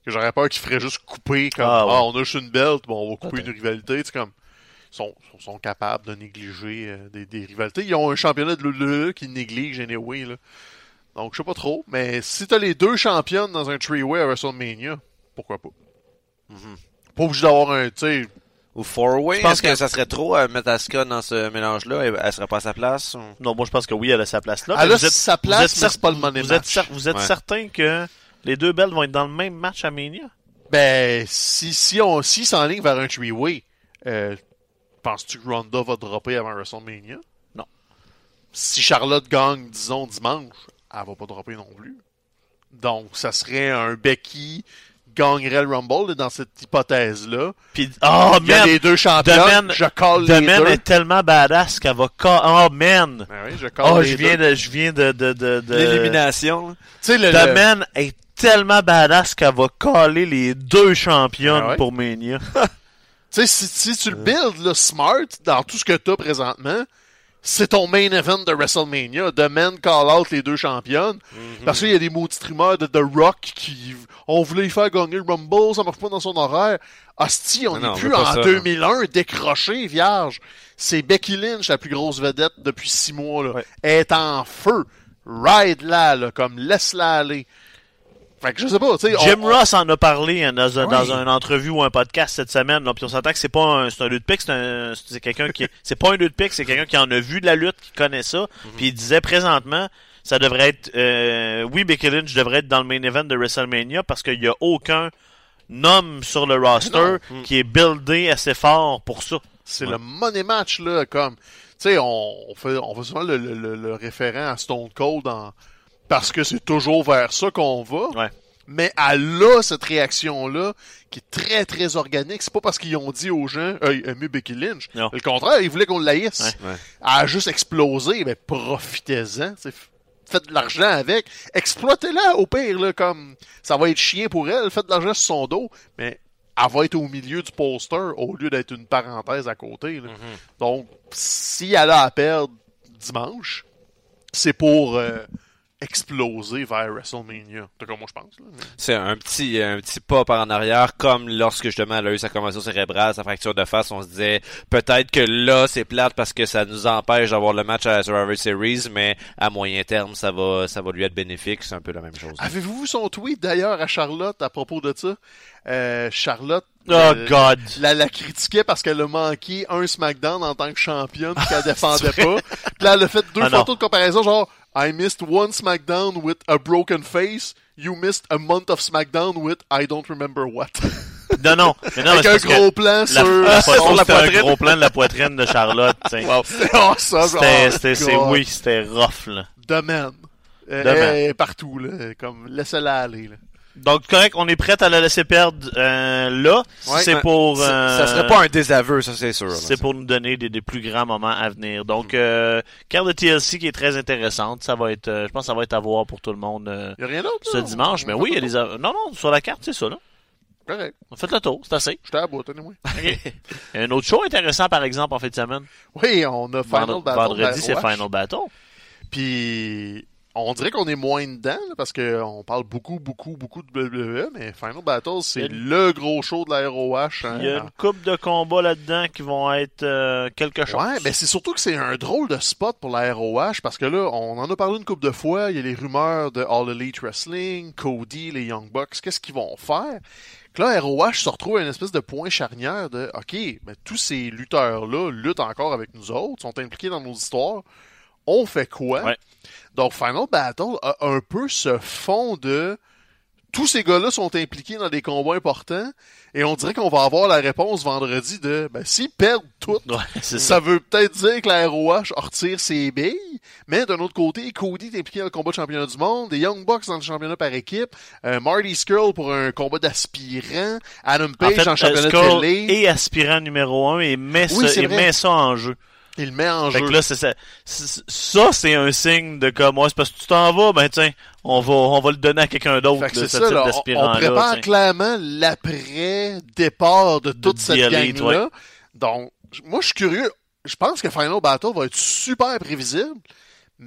que j'aurais peur qu'ils feraient juste couper comme Ah, ah, on a juste une belt, bon on va couper une rivalité. C'est comme ils sont, sont, sont capables de négliger euh, des, des rivalités. Ils ont un championnat de l'ULE qui néglige anyway. Là. Donc je sais pas trop, mais si t'as les deux championnes dans un three-way à WrestleMania, pourquoi pas? Pas obligé d'avoir un, tu sais, Ou four-way. Je pense Est-ce que, que- ça serait trop à mettre Asuka dans ce mélange-là? Elle, elle serait pas à sa place? ou- Non, moi je pense que oui, elle a sa place là. elle a vous êtes- sa vous place, mais c'est pas le money Vous êtes, match. vous êtes Ouais. certain que les deux belts vont être dans le même match à Mania? Ben, si, si on si s'enligne vers un three-way, euh, penses-tu que Ronda va dropper avant WrestleMania? Non. Si Charlotte gagne, disons, dimanche, elle va pas dropper non plus. Donc, ça serait un Becky gagnerait le Rumble là, dans cette hypothèse-là. Puis, oh Il y a les deux champions, je colle les deux. est tellement badass qu'elle va ca- Oh man! Ben oui, je colle Oh, les je viens deux. de, je viens de, de, de, de... L'élimination, là. Tu sais, le, The le- Man est tellement badass qu'elle va caler les deux championnes Ah ouais? pour Mania. *laughs* tu sais, si, si tu le builds, là, smart, dans tout ce que t'as présentement, c'est ton main event de WrestleMania. The Man call out les deux championnes. Mhm. Parce qu'il y a des maudits streamers de The Rock qui on voulait y faire gagner le Rumble, ça marche pas dans son horaire. Hostie, on n'est plus en ça, 2001 décroché, vierge. C'est Becky Lynch, la plus grosse vedette depuis six mois. Là. Ouais. Elle est en feu. Ride là, là, comme laisse-la aller. Fait que je sais pas, tu sais. Jim on- Ross en a parlé hein, dans, un, Oui. dans une entrevue ou un podcast cette semaine. Là, puis on s'entend que c'est pas un, c'est un lutte pick, c'est un, c'est quelqu'un qui, *laughs* c'est pas un lutte pick, c'est quelqu'un qui en a vu de la lutte, qui connaît ça. Mhm. Puis il disait présentement, ça devrait être, euh, oui, Becky Lynch devrait être dans le main event de WrestleMania parce qu'il y a aucun homme sur le roster Non. qui est buildé assez fort pour ça. C'est Ouais. le money match, là, comme... Tu sais, on, on fait, on fait souvent le, le, le- le référent à Stone Cold en- parce que c'est toujours vers ça qu'on va. Ouais. Mais elle a cette réaction-là qui est très, très organique. C'est pas parce qu'ils ont dit aux gens « Hey, aimez Becky Lynch Non. ». Le contraire, ils voulaient qu'on l'haïsse. Ouais. Ouais. Elle a juste explosé. Ben, profitez-en. Faites de l'argent avec. Exploitez-la, au pire, là, comme... Ça va être chien pour elle. Faites de l'argent sur son dos. Mais elle va être au milieu du poster au lieu d'être une parenthèse à côté. là. Donc, si elle a à perdre dimanche, c'est pour euh, exploser vers WrestleMania. C'est comme moi, je pense. Mais- C'est un petit, un petit pas par en arrière, comme lorsque justement elle a eu sa commotion cérébrale, sa fracture de face, on se disait peut-être que là c'est plate parce que ça nous empêche d'avoir le match à la Survivor Series, mais à moyen terme ça va, ça va lui être bénéfique, c'est un peu la même chose. Avez-vous vu son tweet d'ailleurs à Charlotte à propos de ça? Euh, Charlotte Oh euh, God! la, la critiquait parce qu'elle a manqué un SmackDown en tant que championne puis qu'elle défendait pas. *laughs* Puis là, elle a fait deux Ah non. photos de comparaison genre I missed one SmackDown with a broken face. You missed a month of SmackDown with I don't remember what. Non, non. *laughs* Mais non, mais Avec c'est un gros plan La, sur, la sur la c'était un poitrine. gros plan de la poitrine de Charlotte. t'sais. *laughs* C'était awesome. C'était, Oh, oui, c'était rough, là. The man. Euh, partout, là. Comme, laissez-la aller, là. Donc, correct, on est prêt à la laisser perdre euh, là. Ouais. c'est pour... Ça- euh, Ça serait pas un désaveu, ça c'est sûr. C'est pour nous donner des, des plus grands moments à venir. Donc, euh, carte de TLC qui est très intéressante. Ça va être, euh, je pense que ça va être à voir pour tout le monde euh, Y a rien d'autre, ce là? dimanche. On- Mais on oui, il y a des... Non, non, sur la carte, c'est ça, là. Correct. On fait le tour, c'est assez. J'étais à bout, tenez-moi. Il y a un autre show intéressant, par exemple, en fin de semaine? Oui, on a Final Vendre- Battle. Vendredi, c'est. Final Battle. Puis on dirait qu'on est moins dedans là, parce qu'on parle beaucoup, beaucoup, beaucoup de WWE, mais Final Battle, c'est le gros show de la ROH. hein. Il y a une coupe de combats là-dedans qui vont être euh, quelque chose. Ouais, mais c'est surtout que c'est un drôle de spot pour la ROH parce que là, on en a parlé une couple de fois. Il y a les rumeurs de All Elite Wrestling, Cody, les Young Bucks. Qu'est-ce qu'ils vont faire? Que là, ROH se retrouve à une espèce de point charnière de OK, mais tous ces lutteurs-là luttent encore avec nous autres, sont impliqués dans nos histoires. On fait quoi? Ouais. Donc, Final Battle a un peu ce fond de tous ces gars-là sont impliqués dans des combats importants et on dirait qu'on va avoir la réponse vendredi de ben, s'ils perdent Ouais, c'est ça. ça veut peut-être dire que la ROH retire ses billes, mais d'un autre côté, Cody est impliqué dans le combat de championnat du monde, les Young Bucks dans le championnat par équipe, euh, Marty Skrull pour un combat d'aspirant, Adam En Page fait, dans le championnat euh, de télé, et aspirant numéro un et met, Oui, et met ça en jeu. Il le met en Fait jeu. que là, c'est ça. C'est- Ça, c'est un signe de comme, ouais, c'est parce que tu t'en vas, ben tiens, on va, on va le donner à quelqu'un d'autre, ce ça, type là, on, prépare tiens. clairement l'après-départ de toute De cette Elite, gang-là. Donc, moi, je suis curieux. Je pense que Final Battle va être super prévisible,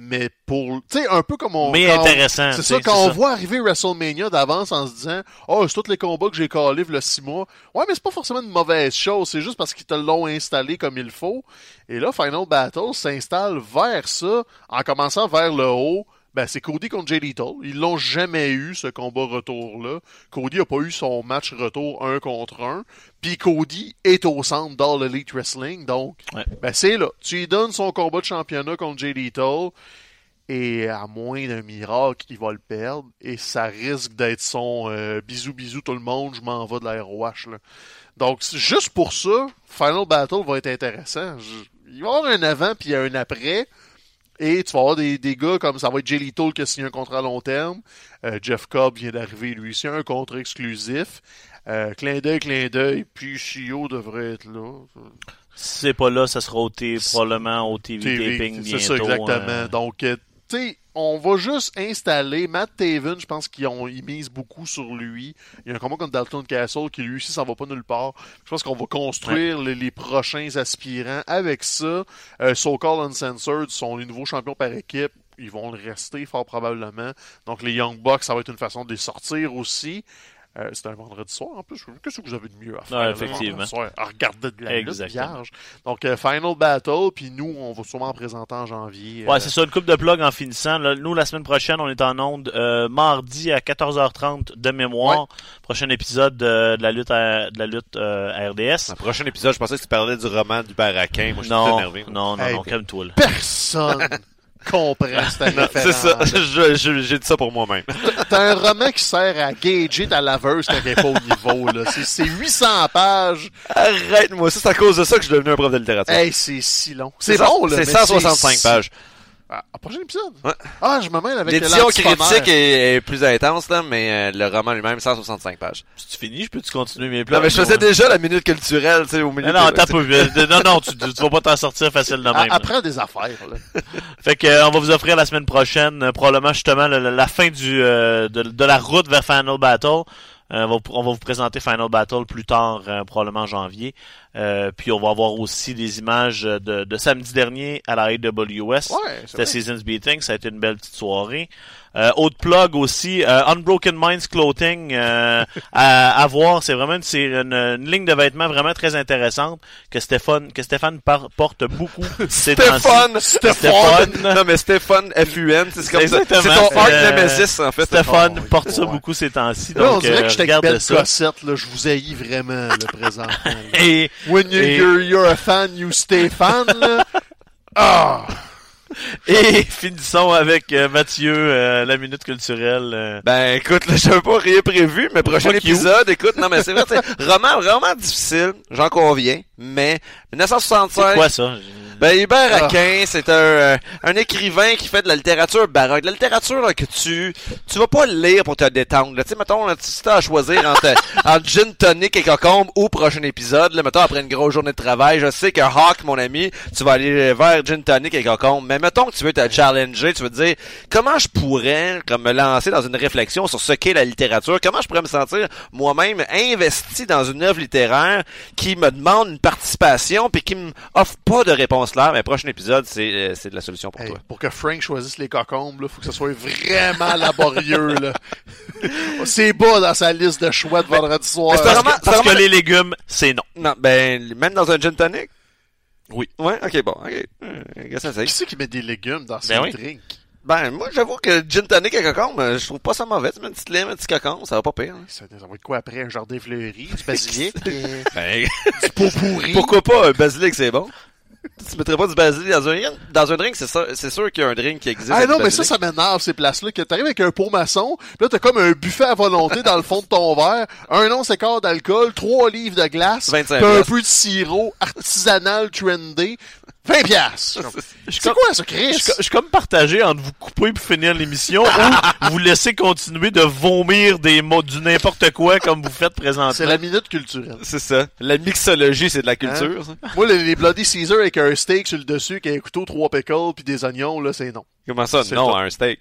mais pour, tu sais, un peu comme on... Mais intéressant. C'est ça, quand on ça. voit arriver WrestleMania d'avance en se disant « Oh, c'est tous les combats que j'ai calés le six mois. » Ouais, mais c'est pas forcément une mauvaise chose, c'est juste parce qu'ils te l'ont installé comme il faut. Et là, Final Battle s'installe vers ça, en commençant vers le haut. Ben, c'est Cody contre Jay Lethal. Ils l'ont jamais eu, ce combat retour-là. Cody a pas eu son match retour un contre un. Puis Cody est au centre d'All Elite Wrestling, donc Ouais. ben c'est là. Tu lui donnes son combat de championnat contre Jay Lethal. Et à moins d'un miracle, il va le perdre. Et ça risque d'être son euh, bisou bisou tout le monde, je m'en vais de la ROH. Là. Donc, juste pour ça, Final Battle va être intéressant. Je- Il va y avoir un avant puis un après. Et tu vas avoir des, des gars comme ça va être Jay Lethal qui a signé un contrat à long terme. Euh, Jeff Cobb vient d'arriver lui aussi, un contrat exclusif. Euh, clin d'œil, clin d'œil. Puis Shio devrait être là. Si c'est pas là, ça sera au T, probablement au TV, TV, taping c'est ça exactement. euh. Donc, euh, tu sais, on va juste installer Matt Taven. Je pense qu'ils ont ils misent beaucoup sur lui. Il y a un combat contre Dalton Castle qui lui aussi ça va pas nulle part. Je pense qu'on va construire les, les prochains aspirants avec ça. Euh, so Called Uncensored sont les nouveaux champions par équipe. Ils vont le rester fort probablement. Donc les Young Bucks, ça va être une façon de les sortir aussi. Euh, c'est un vendredi soir en plus. Qu'est-ce que vous avez de mieux à faire? Le effectivement. soir? À regarder de la lutte Exactement. vierge. Donc euh, Final Battle, puis nous, on va sûrement en présenter en janvier. Ouais, Euh, c'est ça, une coupe de plug en finissant. Là, nous, la semaine prochaine, on est en onde euh, mardi à 14h30 de mémoire. Prochain épisode de, de la lutte à, de la lutte euh, à RDS. Le prochain épisode, je pensais que tu parlais du roman du baraquin. Moi, je suis Non, énervé. non, non, Hey, non, calme-toi. Personne comprend cette c'est *laughs* ça. *laughs* J'ai dit ça pour moi-même. *laughs* T'as un roman qui sert à gager ta laveuse quand elle pas au niveau. là. C'est- C'est 800 pages. Arrête-moi, c'est à cause de ça que je suis devenu un prof de littérature. Hey, c'est si long. C'est bon, là. C'est mais 165 si- pages. Ah, à prochain épisode? Ouais. Ah, je me mêle avec L'édition critique est, est plus intense, là, mais euh, le roman lui-même, 165 pages. Si tu finis, je peux-tu continuer mes plans? Non, mais je faisais déjà la minute culturelle, tu sais, au milieu Non, non, de- t'as pas vu. Non, non, tu, tu vas pas t'en sortir facile de Ah, même. là. Apprends des affaires, là. *laughs* Fait que euh, on va vous offrir la semaine prochaine euh, probablement justement le- le- la fin du euh, de, de la route vers Final Battle. Euh, on, va, on va vous présenter Final Battle plus tard, euh, probablement en janvier. Euh, puis on va avoir aussi des images de, de samedi dernier à la AWS. Ouais, C'était. Seasons Beating, ça a été une belle petite soirée. Euh, autre plug aussi, euh, Unbroken Minds Clothing euh, à, à voir, c'est vraiment une, c'est une, une ligne de vêtements vraiment très intéressante que Stéphane que Stéphane par- porte beaucoup. *laughs* ces temps-ci. Stéphane! Stéphane. *laughs* Non, mais Stéphane F-U-N, c'est comme ça. C'est ton arc Euh, Nemesis, en fait. Stéphane Oh, porte ça ouais. beaucoup ces temps-ci. Là, on Donc, dirait euh, que j'étais avec regarde belle ça. Cossette, là. Je vous haïs vraiment, le présentement. là. *laughs* Et, When you, Et- you're, you're a fan, you stay fan, là. *laughs* Et finissons avec euh, Mathieu, euh, la minute culturelle. euh. Ben écoute, là, j'avais pas rien prévu, mais prochain Fuck you. épisode, écoute, non mais c'est vrai, c'est roman vraiment difficile, j'en conviens, mais 1965. C'est quoi ça? Ben, Hubert Ah. Aquin, c'est un, euh, un écrivain qui fait de la littérature baroque. De la littérature là, que tu tu vas pas lire pour te détendre. là. Tu sais, mettons, là, tu- si t'as à choisir entre, *laughs* entre gin tonic et cocombe ou prochain épisode, là, mettons, après une grosse journée de travail, je sais que Hawk, mon ami, tu vas aller vers gin tonic et cocombe. Mais mettons que tu veux te challenger, tu veux te dire, comment je pourrais comme me lancer dans une réflexion sur ce qu'est la littérature, comment je pourrais me sentir moi-même investi dans une œuvre littéraire qui me demande une participation puis qui me offre pas de réponse claire. Mais prochain épisode, c'est euh, c'est de la solution pour Hey, toi. pour que Frank choisisse les cocombes, il faut que ce soit vraiment laborieux. là. *laughs* c'est bas dans sa liste de choix de vendredi soir. mais c'est Parce, vraiment- que, parce les légumes, c'est non. Non, ben même dans un gin tonic? Oui. Ouais, ok, bon, ok. Regarde ça, c'est- Qui c'est qui met des légumes dans ses Ben oui. drinks? Ben moi, j'avoue que gin tonic et cocombe, euh, je trouve pas ça mauvais. Tu mets une petite lime, un petit cocombe, ça va pas pire. hein. Ça, ça va être quoi après? Un jardin fleuri, du *laughs* basilic, euh, Ben, du pot pourri? pourquoi pas un basilic, c'est bon. Tu mettrais pas du basilic dans un dans un drink, c'est sûr, c'est sûr qu'il y a un drink qui existe. Ah non, mais ça, ça m'énerve, ces places-là, que t'arrives avec un pot maçon, pis là, t'as comme un buffet à volonté dans le fond de ton verre, un once et quart d'alcool, trois livres de glace, 25 pis un peu de sirop artisanal trendy, 20 piastres. C'est quoi ça, Chris? Je, je suis comme partagé entre vous couper pour finir l'émission ou *laughs* vous laisser continuer de vomir des mots du n'importe quoi comme vous faites C'est présentement. la minute culturelle. C'est ça. La mixologie, c'est de la culture. ça. Moi, les, les Bloody Caesar avec un steak sur le dessus, avec un couteau, trois pickles, puis des oignons, là, c'est non. Comment ça? C'est Non, à un steak?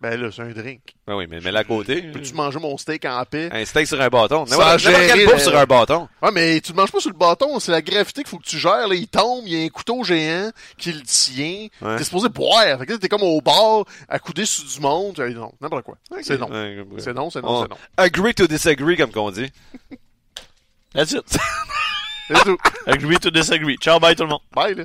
Ben là, c'est un drink. Ben oui, mais mets-le à côté. Peux-tu manger mon steak en paix? Un steak sur un bâton. N'importe quelle gérer bouffe sur un bâton. Ouais, mais tu le manges pas sur le bâton, c'est la gravité qu'il faut que tu gères, là. Il tombe, il y a un couteau géant qui le tient. Ouais. T'es supposé boire. Fait que là, t'es comme au bar, accoudé sur du monde. Eh, Non, n'importe quoi. C'est non. Ouais, C'est non, c'est non, On- c'est non. Agree to disagree, comme qu'on dit. That's it. *laughs* C'est tout. Agree to disagree. Ciao, bye tout le monde. Bye, là.